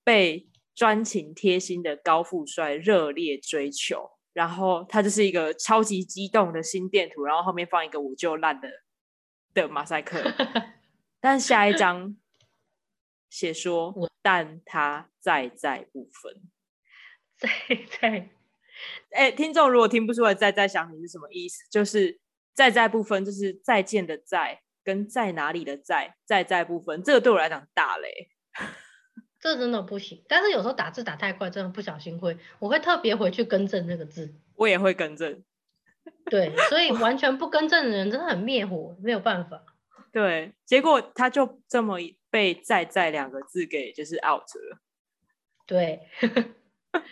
被专情贴心的高富帅热烈追求，然后他就是一个超级激动的心电图，然后后面放一个我就烂的的马赛克。但下一张写说我，但他在在不分。在在哎，听众如果听不出来“在在想你”是什么意思，就是“在在不分”，就是再见的“在”跟在哪里的“在”，在在不分。这个对我来讲大嘞。这真的不行，但是有时候打字打太快，真的不小心会，我会特别回去更正那个字。我也会更正。对，所以完全不更正的人真的很灭火，没有办法。对，结果他就这么被“在在”两个字给就是 out 了。对，可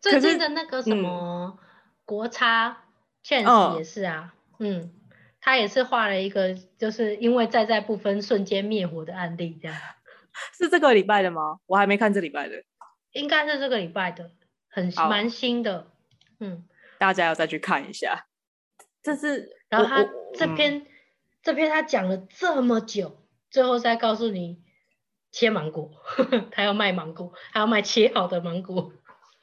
最近的那个什嗯么国差 Chance 嗯也是啊，嗯，他也是画了一个，就是因为在在不分瞬间灭火的案例，这样 是这个礼拜的吗？我还没看这礼拜的，应该是这个礼拜的，很好蛮新的，嗯，大家要再去看一下。这是然后他这篇、这篇他讲了这么久，最后再告诉你切芒果，他要卖芒果，还要卖切好的芒果。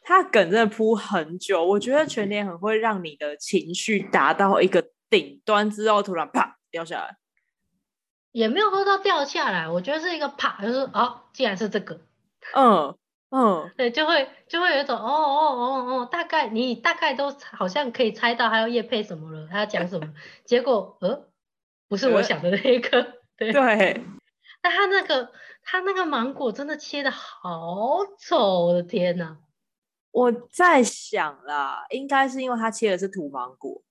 他梗真的铺很久，我觉得全年很会让你的情绪达到一个顶端之后，突然啪掉下来。也没有说到掉下来，我觉得是一个啪，就是哦，既然是这个，嗯嗯，对，就会就会有一种哦哦哦哦，大概你大概都好像可以猜到他要叶配什么了，他要讲什么，结果呃，不是我呃想的那个，对，对，但他那个他那个芒果真的切的好丑，我的天呐！我在想啦，应该是因为他切的是土芒果。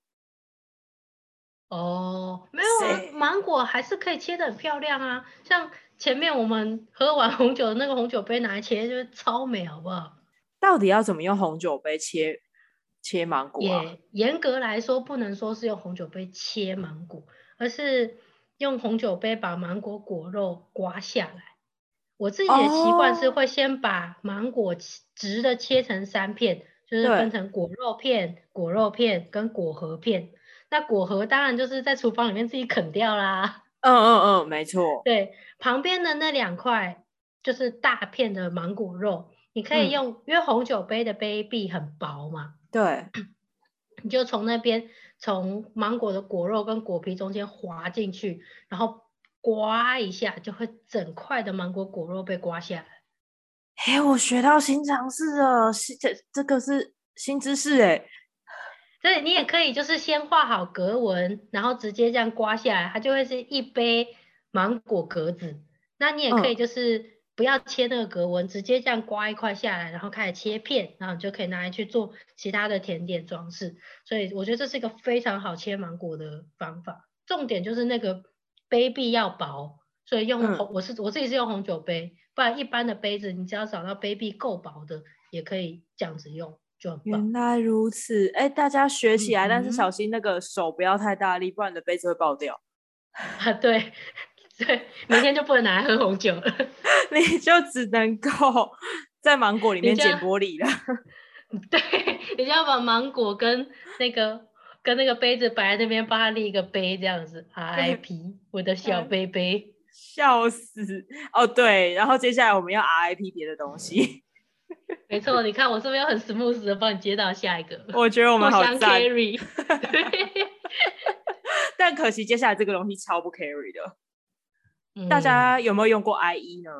哦，没有啊，芒果还是可以切的很漂亮啊。像前面我们喝完红酒的那个红酒杯拿来切，就是超美，好不好？到底要怎么用红酒杯切切芒果啊？也严格来说，不能说是用红酒杯切芒果，而是用红酒杯把芒果果肉刮下来。我自己的习惯是会先把芒果直的切成三片，就是分成果肉片、果肉片跟果核片。那果核当然就是在厨房里面自己啃掉啦。嗯嗯嗯，没错。对，旁边的那两块就是大片的芒果肉，你可以用，因为红酒杯的杯壁很薄嘛。对。你就从那边从芒果的果肉跟果皮中间滑进去，然后。刮一下就会整块的芒果果肉被刮下来。哎，我学到新常识了，这这个是新知识哎。对，你也可以就是先画好格纹，然后直接这样刮下来，它就会是一杯芒果格子。那你也可以就是不要切那个格纹，直接这样刮一块下来，然后开始切片，然后你就可以拿来去做其他的甜点装饰。所以我觉得这是一个非常好切芒果的方法。重点就是那个。杯壁要薄，所以用红，我是我自己是用红酒杯，不然一般的杯子，你只要找到杯壁够薄的，也可以这样子用，就很原来如此，哎，大家学起来，但是小心那个手不要太大力，不然你的杯子会爆掉。啊，对，对，明天就不能拿来喝红酒了，你就只能够 在芒果里面捡玻璃了。对，你就要把芒果跟那个。跟那个杯子摆在那边，帮他立一个杯，这样子。RIP，我的小杯杯，笑死！哦，对，然后接下来我们要 RIP 别的东西。没错，你看我是不是要很 smooth 的帮你接到下一个？我觉得我们好赞。carry。但可惜接下来这个东西超不 carry 的。大家有没有用过 IE 呢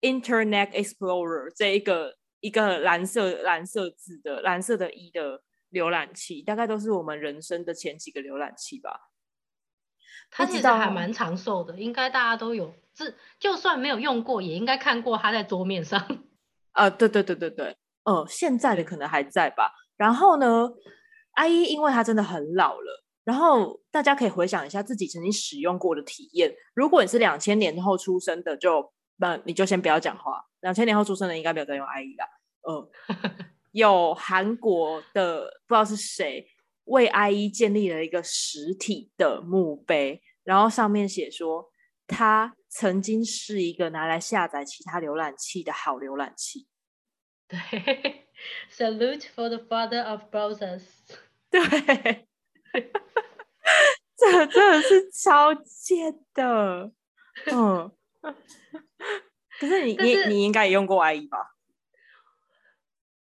？Internet Explorer 这一个一个蓝色蓝色字的蓝色的 E 的。浏览器大概都是我们人生的前几个浏览器吧。它其实还蛮长寿的，应该大家都有，这就算没有用过，也应该看过它在桌面上。啊，对对对对对，呃，现在的可能还在吧。然后呢，IE 因为它真的很老了，然后大家可以回想一下自己曾经使用过的体验。如果你是两千年后出生的，就那你就先不要讲话。两千年后出生的应该没有在用 IE 啦。嗯。有韩国的不知道是谁为 IE 建立了一个实体的墓碑，然后上面写说，它曾经是一个拿来下载其他浏览器的好浏览器。对，Salute for the father of browsers。对，这真的是超贱的。嗯，可是你你你应该也用过 IE 吧？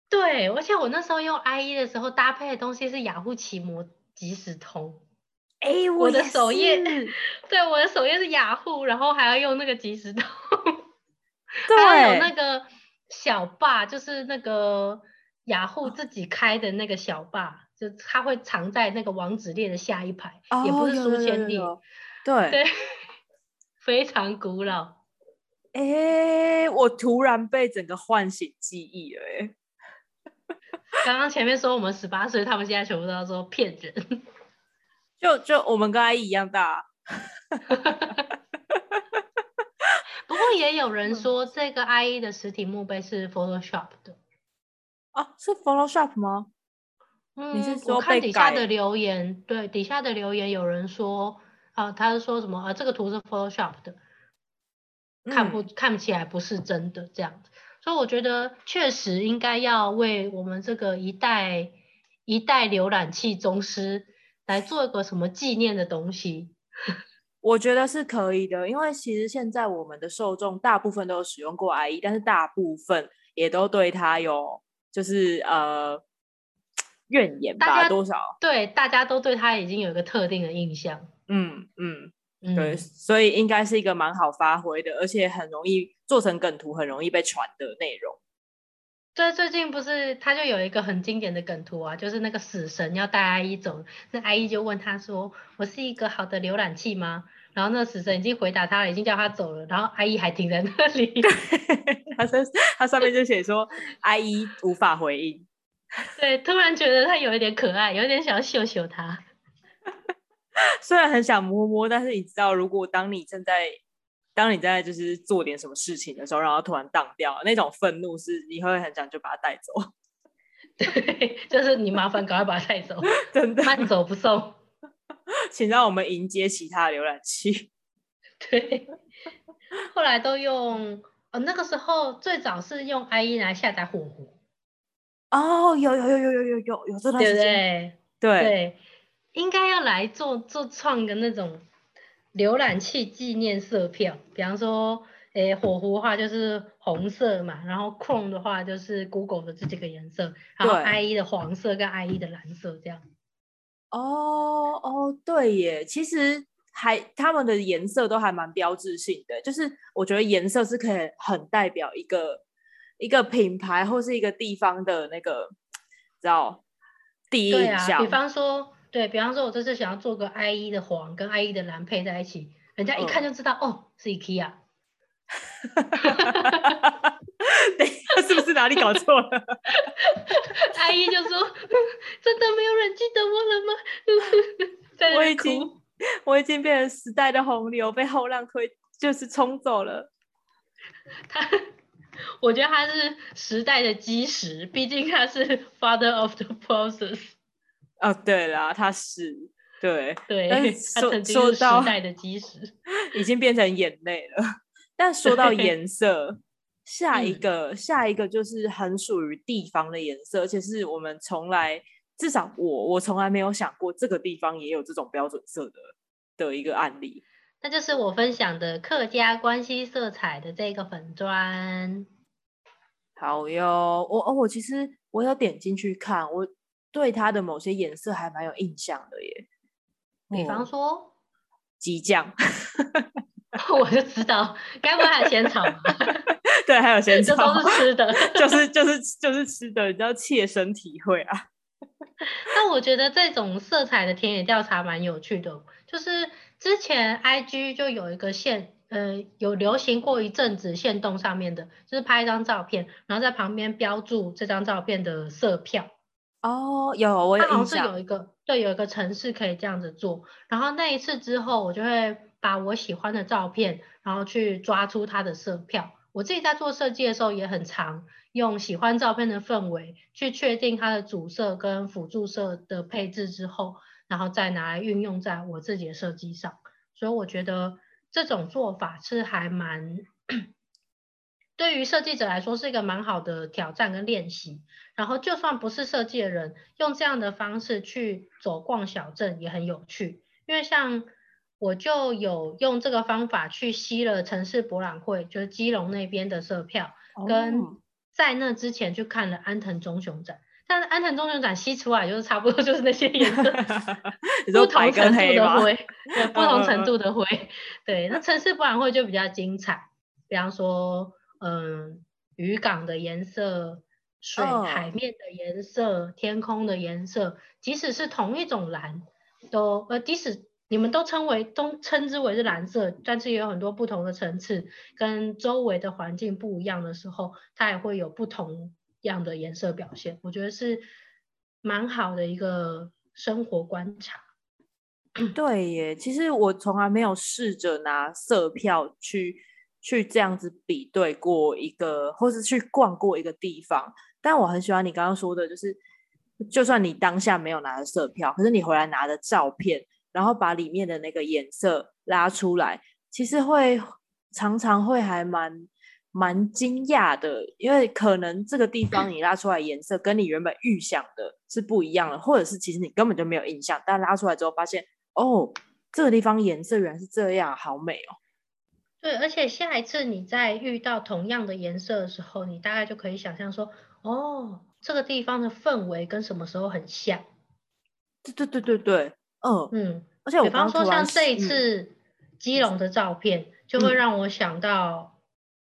对，而且我那时候用 IE 的时候搭配的东西是雅虎奇摩即时通。哎，我的首页，对，我的首页是雅虎，然后还要用那个即时通。还有那个小霸，就是那个雅虎自己开的那个小霸，就它会藏在那个网址列的下一排，也不是书签列。对对，非常古老。哎，我突然被整个唤醒记忆了，哎。刚刚前面说我们十八岁，他们现在全部都要说骗人。就就我们跟阿姨一样大。不过也有人说这个 IE 的实体墓碑是 Photoshop 的。哦，是 Photoshop 吗？嗯，你是说看底下的留言？对，底下的留言有人说啊，他是说什么啊？这个图是 Photoshop 的，看不看不起来不是真的这样子。所以我觉得确实应该要为我们这个一代一代浏览器宗师来做一个什么纪念的东西。我觉得是可以的，因为其实现在我们的受众大部分都有使用过 IE，但是大部分也都对它有就是呃怨言吧？多少？对，大家都对它已经有一个特定的印象。嗯嗯。对，所以应该是一个蛮好发挥的，而且很容易做成梗图，很容易被传的内容。对，最近不是他就有一个很经典的梗图啊，就是那个死神要带阿姨走，那阿姨就问他说：“我是一个好的浏览器吗？”然后那死神已经回答他了，已经叫他走了，然后阿姨还停在那里。他上他上面就写说阿姨无法回应。对，突然觉得他有一点可爱，有点想要秀秀他。虽然很想摸摸，但是你知道，如果当你正在当你在就是做点什么事情的时候，然后突然荡掉，那种愤怒是你会很想就把它带走。对，就是你麻烦赶快把它带走，真的慢走不送。请让我们迎接其他浏览器。对，后来都用呃那个时候最早是用 IE 来下载火狐。哦，有有有有有有有有这段时间，对对，应该要来做做创个那种浏览器纪念色票，比方说，诶火狐的话就是红色嘛，然后 Chrome 的话就是 Google 的这几个颜色，然后 IE 的黄色跟 IE 的蓝色这样。哦哦，对耶，其实还他们的颜色都还蛮标志性的，就是我觉得颜色是可以很代表一个一个品牌或是一个地方的那个，知道第一印象。比方说，对比方说，我这次想要做个 IE 的黄跟 IE 的蓝配在一起，人家一看就知道哦，是 IKEA。等一下，是不是哪里搞错了？阿姨就说：“真的没有人记得我了吗？” 我已经，我已经变成时代的洪流，被后浪推，就是冲走了。他，我觉得他是时代的基石，毕竟他是 father of the process。哦，对啦，他是对对，但是说说到时代的基石，已经变成眼泪了。但说到颜色。下一个，下一个就是很属于地方的颜色，而且是我们从来，至少我我从来没有想过这个地方也有这种标准色的的一个案例。那就是我分享的客家关系色彩的这个粉砖。好哟，我哦，我其实我有点进去看，我对它的某些颜色还蛮有印象的耶。比方说，激酱，我就知道，该不会还有仙草？对，还有仙草，这都是吃的，就是就是就是吃的，你知道切身体会啊。那我觉得这种色彩的田野调查蛮有趣的，就是之前 I G 就有一个线，呃，有流行过一阵子线动上面的，就是拍一张照片，然后在旁边标注这张照片的色票。哦，有，我有印象。是有一个，对，有一个城市可以这样子做。然后那一次之后，我就会把我喜欢的照片，然后去抓出它的色票。我自己在做设计的时候也很常用喜欢照片的氛围去确定它的主色跟辅助色的配置之后，然后再拿来运用在我自己的设计上。所以我觉得这种做法是还蛮对于设计者来说是一个蛮好的挑战跟练习。然后就算不是设计的人，用这样的方式去走逛小镇也很有趣，因为像。我就有用这个方法去吸了城市博览会，就是基隆那边的色票，跟在那之前去看了安藤忠雄展，但是安藤忠雄展吸出来就是差不多就是那些颜色，不同程度的灰，对，不同程度的灰，对，那城市博览会就比较精彩，比方说，嗯，渔港的颜色、水海面的颜色、天空的颜色，即使是同一种蓝，都呃，即使。你们都称为都称之为是蓝色，但是也有很多不同的层次，跟周围的环境不一样的时候，它也会有不同样的颜色表现。我觉得是蛮好的一个生活观察。对耶，其实我从来没有试着拿色票去去这样子比对过一个，或是去逛过一个地方。但我很喜欢你刚刚说的，就是就算你当下没有拿着色票，可是你回来拿的照片。然后把里面的那个颜色拉出来，其实会常常会还蛮蛮惊讶的，因为可能这个地方你拉出来颜色跟你原本预想的是不一样的，或者是其实你根本就没有印象，但拉出来之后发现，哦，这个地方颜色原来是这样，好美哦。对，而且下一次你在遇到同样的颜色的时候，你大概就可以想象说，哦，这个地方的氛围跟什么时候很像。对对对对对。嗯嗯，而且比方说像这一次基隆的照片，就会让我想到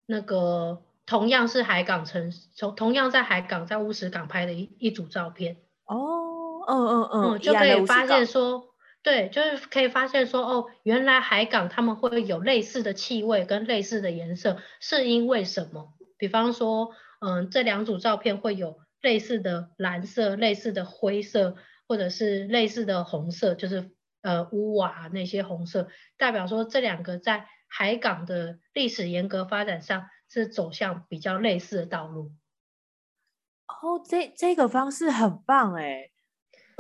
那个同样是海港城，从同样在海港在乌石港拍的一一组照片。哦，嗯嗯嗯，就可以发现说，对，就是可以发现说，哦，原来海港他们会有类似的气味跟类似的颜色，是因为什么？比方说，嗯，这两组照片会有类似的蓝色、类似的灰色，或者是类似的红色，就是呃屋瓦那些红色，代表说这两个在海港的历史严格发展上是走向比较类似的道路。哦，这这个方式很棒哎，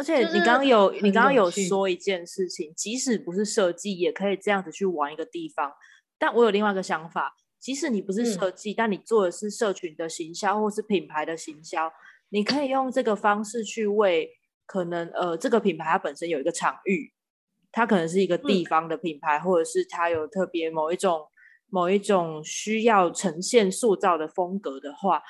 而且你刚刚有你刚刚有说一件事情，即使不是设计，也可以这样子去玩一个地方。但我有另外一个想法，即使你不是设计，但你做的是社群的行销或是品牌的行销，你可以用这个方式去为可能呃这个品牌它本身有一个场域，它可能是一个地方的品牌，或者是它有特别某一种某一种需要呈现塑造的风格的话。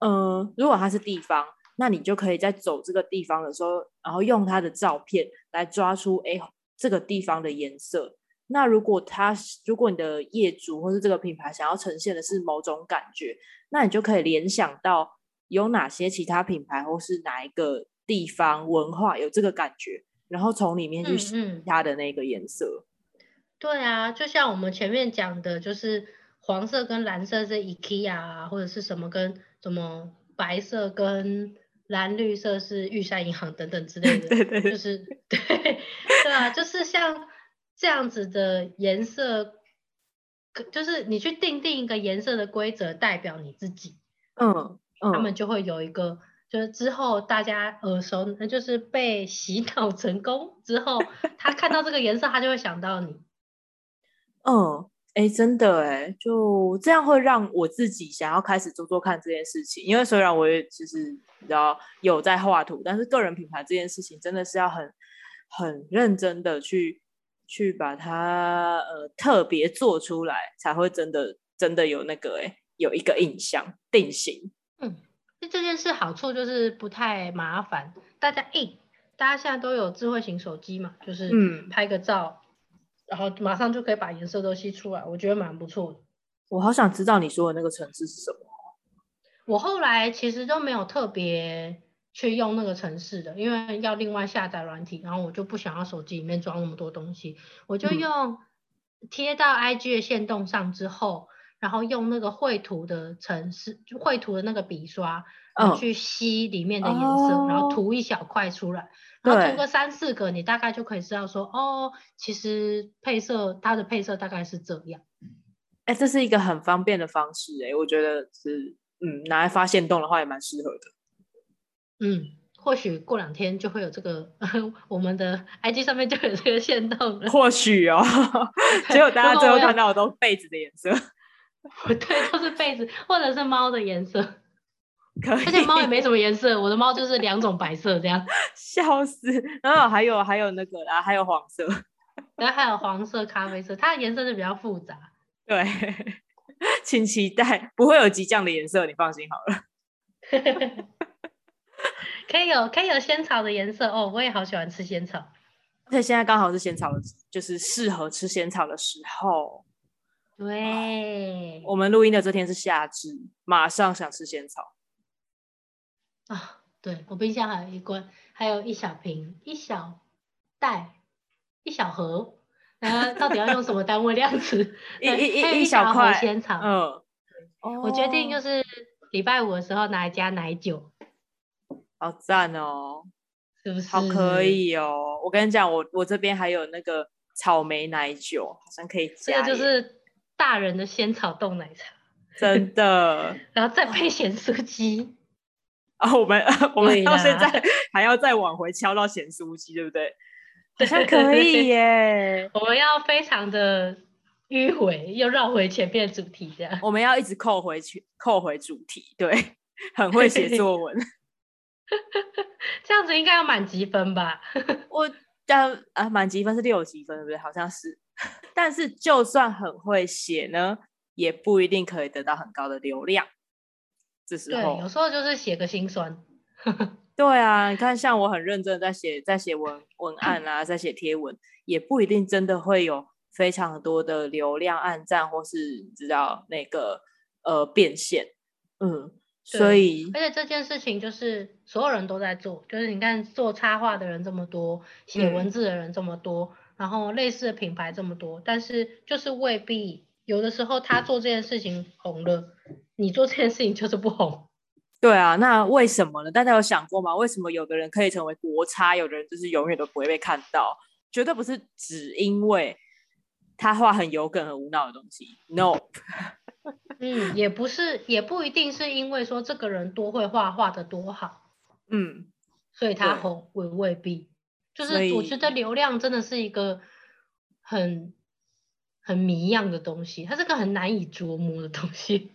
嗯，如果它是地方，那你就可以在走这个地方的时候，然后用它的照片来抓出哎这个地方的颜色。那如果它如果你的业主或是这个品牌想要呈现的是某种感觉，那你就可以联想到有哪些其他品牌或是哪一个地方文化有这个感觉，然后从里面去吸它的那个颜色。对啊，就像我们前面讲的，就是黄色跟蓝色是 IKEA 啊，或者是什么跟。什么白色跟蓝绿色是玉山银行等等之类的，对对，就是对对啊，就是像这样子的颜色，就是你去定定一个颜色的规则，代表你自己，嗯嗯，他们就会有一个，就是之后大家耳熟，那就是被洗脑成功之后，他看到这个颜色，他就会想到你，嗯。哎，真的哎，就这样会让我自己想要开始做做看这件事情。因为虽然我也其实你知道有在画图，但是个人品牌这件事情真的是要很很认真的去去把它呃特别做出来，才会真的真的有那个哎有一个印象定型。嗯，那这件事好处就是不太麻烦，大家哎，大家现在都有智慧型手机嘛，就是嗯拍个照。然后马上就可以把颜色都吸出来，我觉得蛮不错的。我好想知道你说的那个城市是什么。我后来其实都没有特别去用那个城市的，因为要另外下载软体，然后我就不想要手机里面装那么多东西，我就用贴到 IG 的线动上之后，然后用那个绘图的城市，就绘图的那个笔刷，去吸里面的颜色，然后涂一小块出来。然后涂个三四个，你大概就可以知道说，哦，其实配色它的配色大概是这样。哎，这是一个很方便的方式，哎，我觉得是，嗯，拿来发现洞的话也蛮适合的。嗯，或许过两天就会有这个，我们的 IG 上面就有这个线洞了。或许哦，结果大家最后看到的都是被子的颜色。对，都是被子或者是猫的颜色。而且猫也没什么颜色，我的猫就是两种白色这样，笑死。然后还有还有那个啊，还有黄色，然后还有黄色、咖啡色，它的颜色是比较复杂。对，请期待，不会有激将的颜色，你放心好了。可以有可以有仙草的颜色哦，我也好喜欢吃仙草。而且现在刚好是仙草的，就是适合吃仙草的时候。对，我们录音的这天是夏至，马上想吃仙草。啊，对我冰箱还有一罐，还有一小瓶、一小袋、一小盒，然后到底要用什么单位量尺？一 一一小块仙草。嗯，我决定就是礼拜五的时候拿来加奶酒，好赞哦！是不是？好可以哦！我跟你讲，我我这边还有那个草莓奶酒，好像可以加。这个就是大人的仙草冻奶茶，真的。然后再配咸酥鸡。啊，我们我们到现在还要再往回敲到咸酥鸡，对不对？好像可以耶。我们要非常的迂回，又绕回前面主题，这样。我们要一直扣回去，扣回主题，对，很会写作文。这样子应该要满积分吧？我要啊，满积分是六级分，对不对？好像是。但是就算很会写呢，也不一定可以得到很高的流量。对，有时候就是写个心酸。对啊，你看，像我很认真在写，在写文文案啊，在写贴文，也不一定真的会有非常多的流量、暗赞，或是知道那个呃变现。嗯，所以而且这件事情就是所有人都在做，就是你看做插画的人这么多，写文字的人这么多，然后类似的品牌这么多，但是就是未必有的时候他做这件事情红了，你做这件事情就是不红。对啊，那为什么呢？大家有想过吗？为什么有的人可以成为国差，有的人就是永远都不会被看到？绝对不是只因为他画很有梗、很无脑的东西。No，嗯，也不是，也不一定是因为说这个人多会画画的多好，嗯，所以他红，也未必。就是我觉得流量真的是一个很很谜样的东西，它是个很难以琢磨的东西。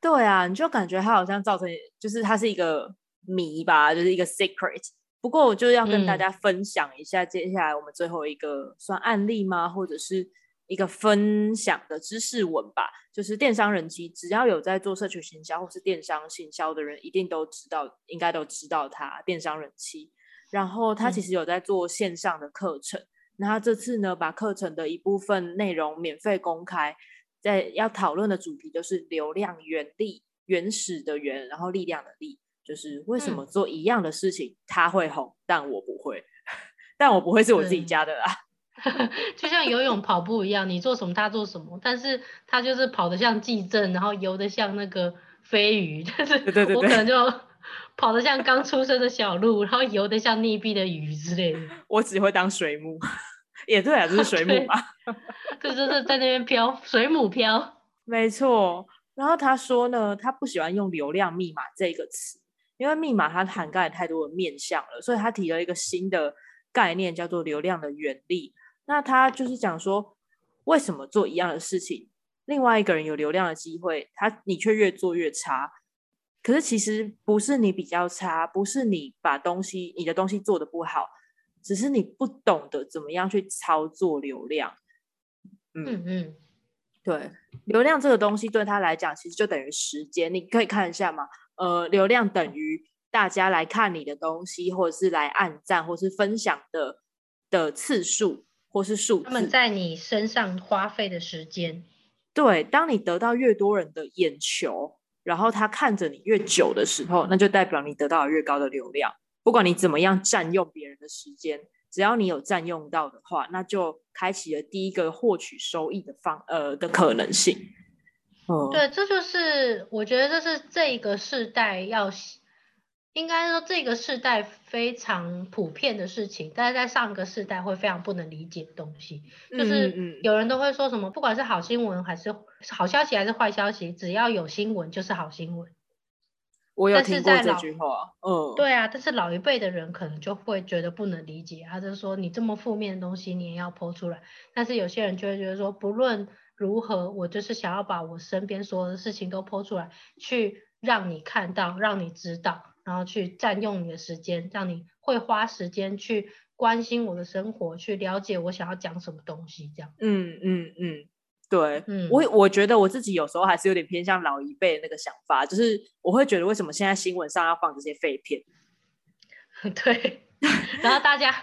对啊，你就感觉它好像造成，就是它是一个谜吧，就是一个 secret。不过我就要跟大家分享一下，接下来我们最后一个算案例吗？或者是一个分享的知识文吧。就是电商人气，只要有在做社群行销或是电商行销的人，一定都知道，应该都知道它电商人气。然后他其实有在做线上的课程，那他这次呢，把课程的一部分内容免费公开。在要讨论的主题就是流量原力，原始的原，然后力量的力，就是为什么做一样的事情他会红，但我不会，但我不会是我自己家的啦。就像游泳、跑步一样，你做什么他做什么，但是他就是跑得像季正，然后游得像那个飞鱼，但是我可能就跑得像刚出生的小鹿，然后游得像溺毙的鱼之类的。我只会当水母。也对啊，这是水母嘛？对，就是在那边飘，水母飘。没错。然后他说呢，他不喜欢用“流量密码”这个词，因为密码它涵盖太多的面向了，所以他提了一个新的概念，叫做“流量的原理”。那他就是讲说，为什么做一样的事情，另外一个人有流量的机会，他你却越做越差？可是其实不是你比较差，不是你把东西，你的东西做的不好。只是你不懂得怎么样去操作流量，嗯嗯，对，流量这个东西对他来讲，其实就等于时间。你可以看一下嘛，呃，流量等于大家来看你的东西，或者是来按赞，或是分享的的次数，或是数。他们在你身上花费的时间。对，当你得到越多人的眼球，然后他看着你越久的时候，那就代表你得到了越高的流量。不管你怎么样占用别人的时间，只要你有占用到的话，那就开启了第一个获取收益的方呃的可能性。嗯，对，这就是我觉得这是这个世代要，应该说这个世代非常普遍的事情，但是在上个世代会非常不能理解的东西，就是有人都会说什么，不管是好新闻还是好消息还是坏消息，只要有新闻就是好新闻。我有听过这句话，嗯，对啊，但是老一辈的人可能就会觉得不能理解，他就说你这么负面的东西你也要剖出来，但是有些人就会觉得说，不论如何，我就是想要把我身边所有的事情都剖出来，去让你看到，让你知道，然后去占用你的时间，让你会花时间去关心我的生活，去了解我想要讲什么东西，这样，嗯嗯嗯。对，我我觉得我自己有时候还是有点偏向老一辈的那个想法，就是我会觉得为什么现在新闻上要放这些废片？对，然后大家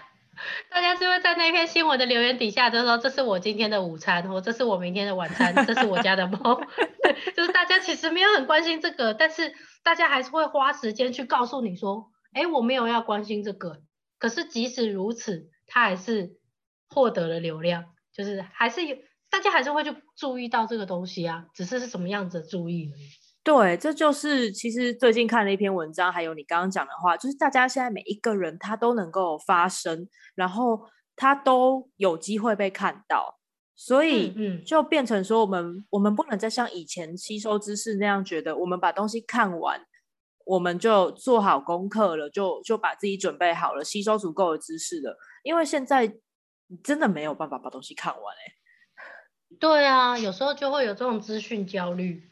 大家就会在那篇新闻的留言底下就说：“这是我今天的午餐，或这是我明天的晚餐，这是我家的猫。”就是大家其实没有很关心这个，但是大家还是会花时间去告诉你说：“哎，我没有要关心这个。”可是即使如此，他还是获得了流量，就是还是有。大家还是会去注意到这个东西啊，只是是什么样子的注意而已。对，这就是其实最近看了一篇文章，还有你刚刚讲的话，就是大家现在每一个人他都能够发声，然后他都有机会被看到，所以嗯，就变成说我们我们不能再像以前吸收知识那样，觉得我们把东西看完，我们就做好功课了，就就把自己准备好了，吸收足够的知识了，因为现在真的没有办法把东西看完哎。对啊，有时候就会有这种资讯焦虑，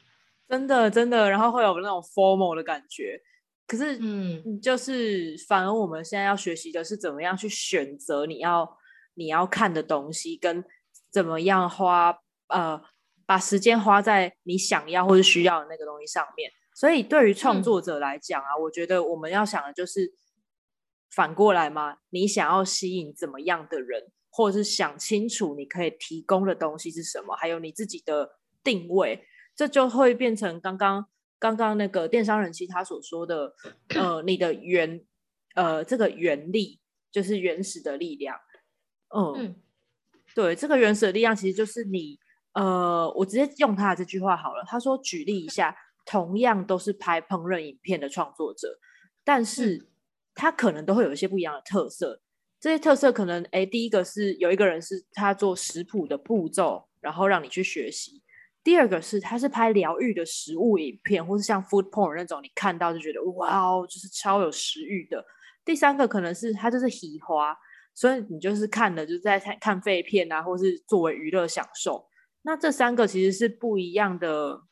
真的真的，然后会有那种 formal 的感觉。可是，嗯，就是反而我们现在要学习的是怎么样去选择你要你要看的东西，跟怎么样花呃把时间花在你想要或者需要的那个东西上面。所以，对于创作者来讲啊，我觉得我们要想的就是反过来嘛，你想要吸引怎么样的人？或者是想清楚你可以提供的东西是什么，还有你自己的定位，这就会变成刚刚刚刚那个电商人气他所说的，呃，你的原呃这个原力就是原始的力量，嗯，对，这个原始的力量其实就是你，呃，我直接用他的这句话好了，他说举例一下，同样都是拍烹饪影片的创作者，但是他可能都会有一些不一样的特色。这些特色可能，哎，第一个是有一个人是他做食谱的步骤，然后让你去学习；第二个是他是拍疗愈的食物影片，或是像 food porn 那种，你看到就觉得哇哦，就是超有食欲的；第三个可能是他就是喜花，所以你就是看的就是在看看废片啊，或是作为娱乐享受。那这三个其实是不一样的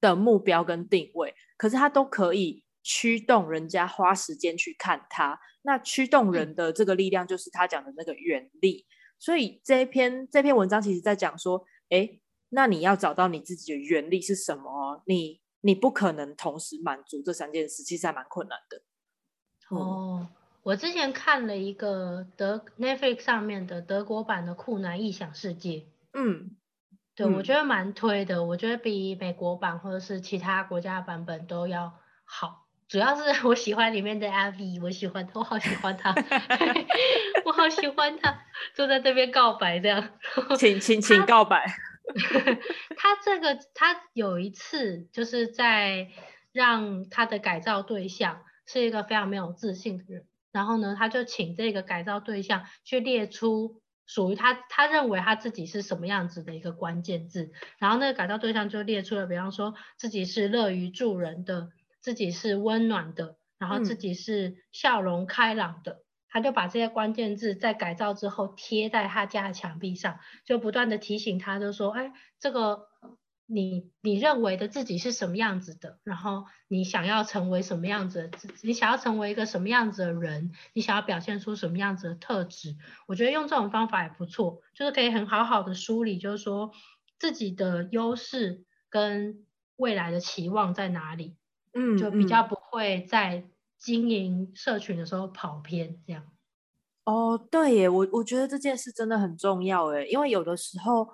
的目标跟定位，可是它都可以驱动人家花时间去看它。那驱动人的这个力量，就是他讲的那个原力。所以这一篇这篇文章，其实在讲说，哎，那你要找到你自己的原力是什么？你你不可能同时满足这三件事，其实还蛮困难的。哦，我之前看了一个德 Netflix 上面的德国版的《酷男异想世界》，嗯，对我觉得蛮推的，我觉得比美国版或者是其他国家版本都要好。主要是我喜欢里面的阿 V，我喜欢他，我好喜欢他，我好喜欢他，坐在这边告白这样，请请请告白。他这个他有一次就是在让他的改造对象是一个非常没有自信的人，然后呢，他就请这个改造对象去列出属于他他认为他自己是什么样子的一个关键字，然后那个改造对象就列出了，比方说自己是乐于助人的。自己是温暖的，然后自己是笑容开朗的，他就把这些关键字在改造之后贴在他家的墙壁上，就不断的提醒他，就说：“哎，这个你你认为的自己是什么样子的？然后你想要成为什么样子？你想要成为一个什么样子的人？你想要表现出什么样子的特质？我觉得用这种方法也不错，就是可以很好好的梳理，就是说自己的优势跟未来的期望在哪里。”嗯，就比较不会在经营社群的时候跑偏这样。哦，对耶，我我觉得这件事真的很重要诶，因为有的时候，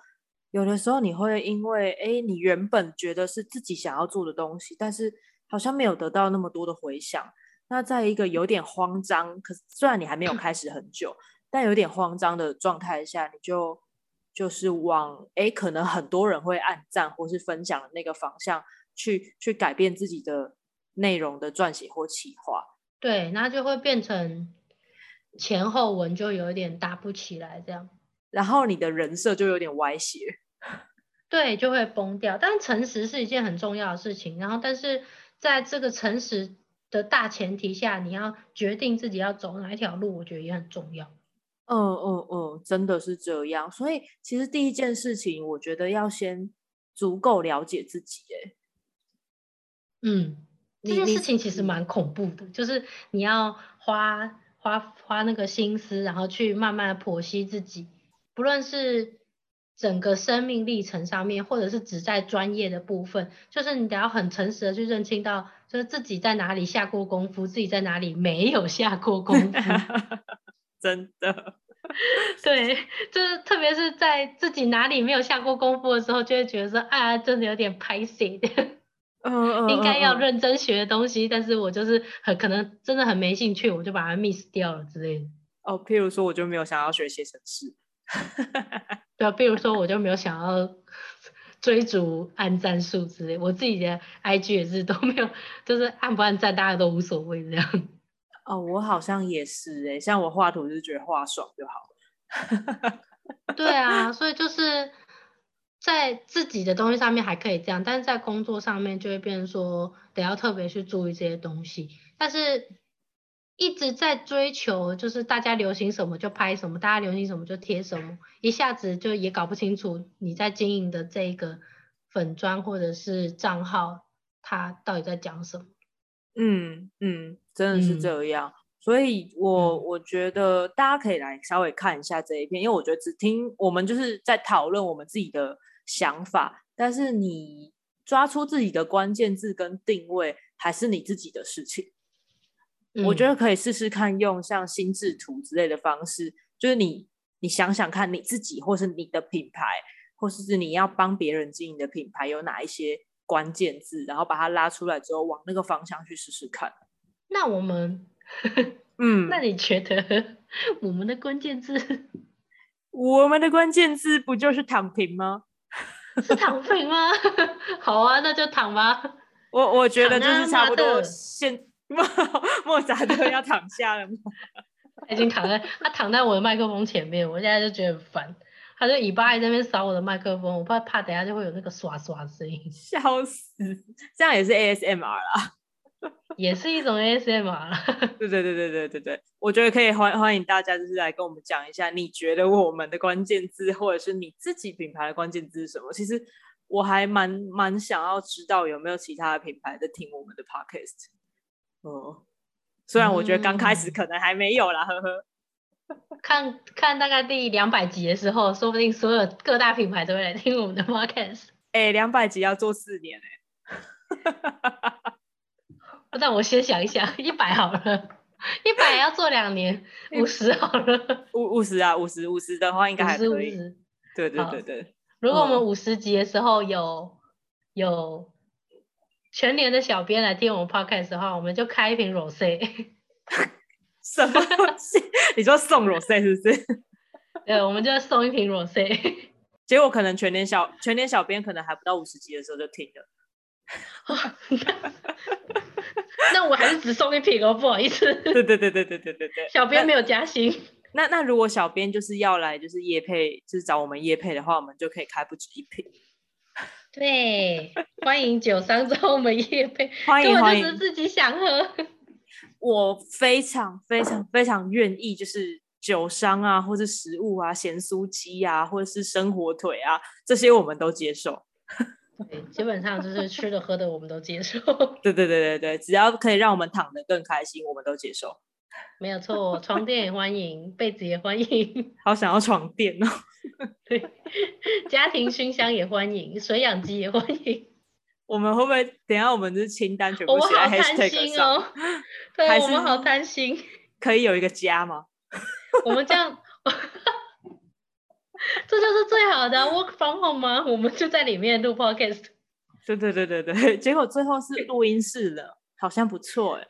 有的时候你会因为哎，你原本觉得是自己想要做的东西，但是好像没有得到那么多的回响。那在一个有点慌张，可是虽然你还没有开始很久，但有点慌张的状态下，你就就是往哎，可能很多人会按赞或是分享的那个方向。去去改变自己的内容的撰写或企划，对，那就会变成前后文就有点搭不起来这样，然后你的人设就有点歪斜，对，就会崩掉。但诚实是一件很重要的事情，然后但是在这个诚实的大前提下，你要决定自己要走哪一条路，我觉得也很重要。嗯嗯嗯，真的是这样。所以其实第一件事情，我觉得要先足够了解自己，哎。嗯，这件事情其实蛮恐怖的，就是你要花花花那个心思，然后去慢慢的剖析自己，不论是整个生命历程上面，或者是只在专业的部分，就是你得要很诚实的去认清到，就是自己在哪里下过功夫，自己在哪里没有下过功夫。真的，对，就是特别是在自己哪里没有下过功夫的时候，就会觉得说啊，真的有点拍死的。嗯，应该要认真学的东西，但是我就是很可能真的很没兴趣，我就把它 miss 掉了之类的。哦，譬如说我就没有想要学写程式，对啊，譬如说我就没有想要 追逐按赞数之类，我自己的 IG 也是都没有，就是按不按赞大家都无所谓这样。哦，我好像也是哎，像我画图就是觉得画爽就好了。对啊，所以就是。在自己的东西上面还可以这样，但是在工作上面就会变成说得要特别去注意这些东西。但是一直在追求，就是大家流行什么就拍什么，大家流行什么就贴什么，一下子就也搞不清楚你在经营的这个粉砖或者是账号，它到底在讲什么。嗯嗯，真的是这样。所以我我觉得大家可以来稍微看一下这一篇，因为我觉得只听我们就是在讨论我们自己的想法，但是你抓出自己的关键字跟定位还是你自己的事情。我觉得可以试试看用像心智图之类的方式，就是你你想想看你自己或是你的品牌或者是你要帮别人经营的品牌有哪一些关键字，然后把它拉出来之后，往那个方向去试试看。那我们，嗯，那你觉得 我们的关键字？我们的关键字不就是躺平吗？是躺平吗？好啊，那就躺吧。我我觉得就是差不多现莫莫扎特要躺下了吗？他已经躺在他躺在我的麦克风前面，我现在就觉得很烦。他就尾巴在那边扫我的麦克风，我怕怕等下就会有那个刷刷的声音，笑死，这样也是 ASMR 啦。也是一种 ASMR 啦。对对对对对对对，我觉得可以欢欢迎大家就是来跟我们讲一下，你觉得我们的关键字或者是你自己品牌的关键字是什么？其实我还蛮蛮想要知道有没有其他的品牌在听我们的 podcast。哦，虽然我觉得刚开始嗯可能还没有啦，呵呵。看看大概第两百集的时候，说不定所有各大品牌都会来听我们的 podcast。哎，两百集要做四年哎、但我先想一想，一百好了，一百要做两年，五十好了，五五十啊，五十五十的话应该还可以。十。对对对对，如果我们嗯五十集的时候有有全年的小编来听我们 podcast 的话，我们就开一瓶 rose，什么东西？你说送 rose 是不是？对，我们就送一瓶 rose。结果可能全年小全年小编可能还不到五十集的时候就停了。那我还是只送一瓶哦，不好意思，对对对对对对对对。小编没有加薪。那那如果小编就是要来就是叶配，就是找我们叶配的话，我们就可以开不止一瓶。对，欢迎酒商找我们叶配，欢迎欢迎，自己想喝。我非常非常非常愿意，就是酒商啊，或是食物啊，咸酥鸡啊，或者是生火腿啊，这些我们都接受。对，基本上就是吃的喝的我们都接受，对对对对对，只要可以让我们躺得更开心，我们都接受。没有错。床垫也欢迎，被子也欢迎，好想要床垫哦。对，家庭熏香也欢迎，水养鸡也欢迎。我们会不会等下我们这清单全部写在好贪 hashtag 上？心哦，对我们好贪心。可以有一个家吗？我们这样，这就是最好的啊 work from home 吗？我们就在里面录 podcast。对对对对对，结果最后是录音室了，好像不错哎。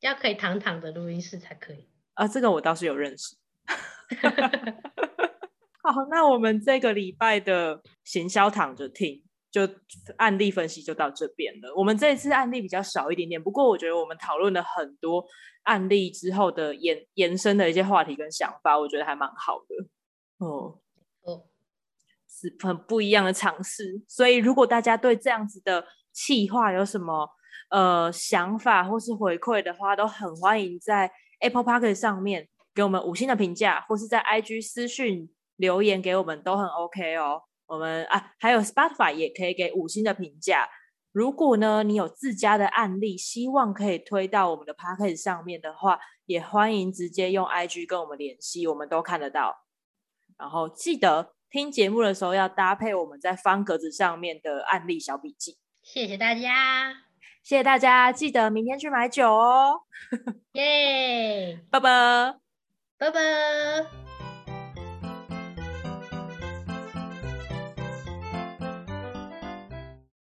要可以躺躺的录音室才可以。啊，这个我倒是有认识。好，那我们这个礼拜的行销躺着听，就案例分析就到这边了。我们这一次案例比较少一点点，不过我觉得我们讨论了很多案例之后的延延伸的一些话题跟想法，我觉得还蛮好的。哦，哦，很不一样的尝试。所以，如果大家对这样子的企划有什么呃想法或是回馈的话，都很欢迎在 Apple Park 上面给我们五星的评价，或是在 IG 私讯留言给我们，都很 OK 哦。我们啊，还有 Spotify 也可以给五星的评价。如果呢，你有自家的案例，希望可以推到我们的 p a c k a g e 上面的话，也欢迎直接用 IG 跟我们联系，我们都看得到。然后记得听节目的时候要搭配我们在方格子上面的案例小笔记。谢谢大家，谢谢大家，记得明天去买酒哦，耶，拜拜。拜拜。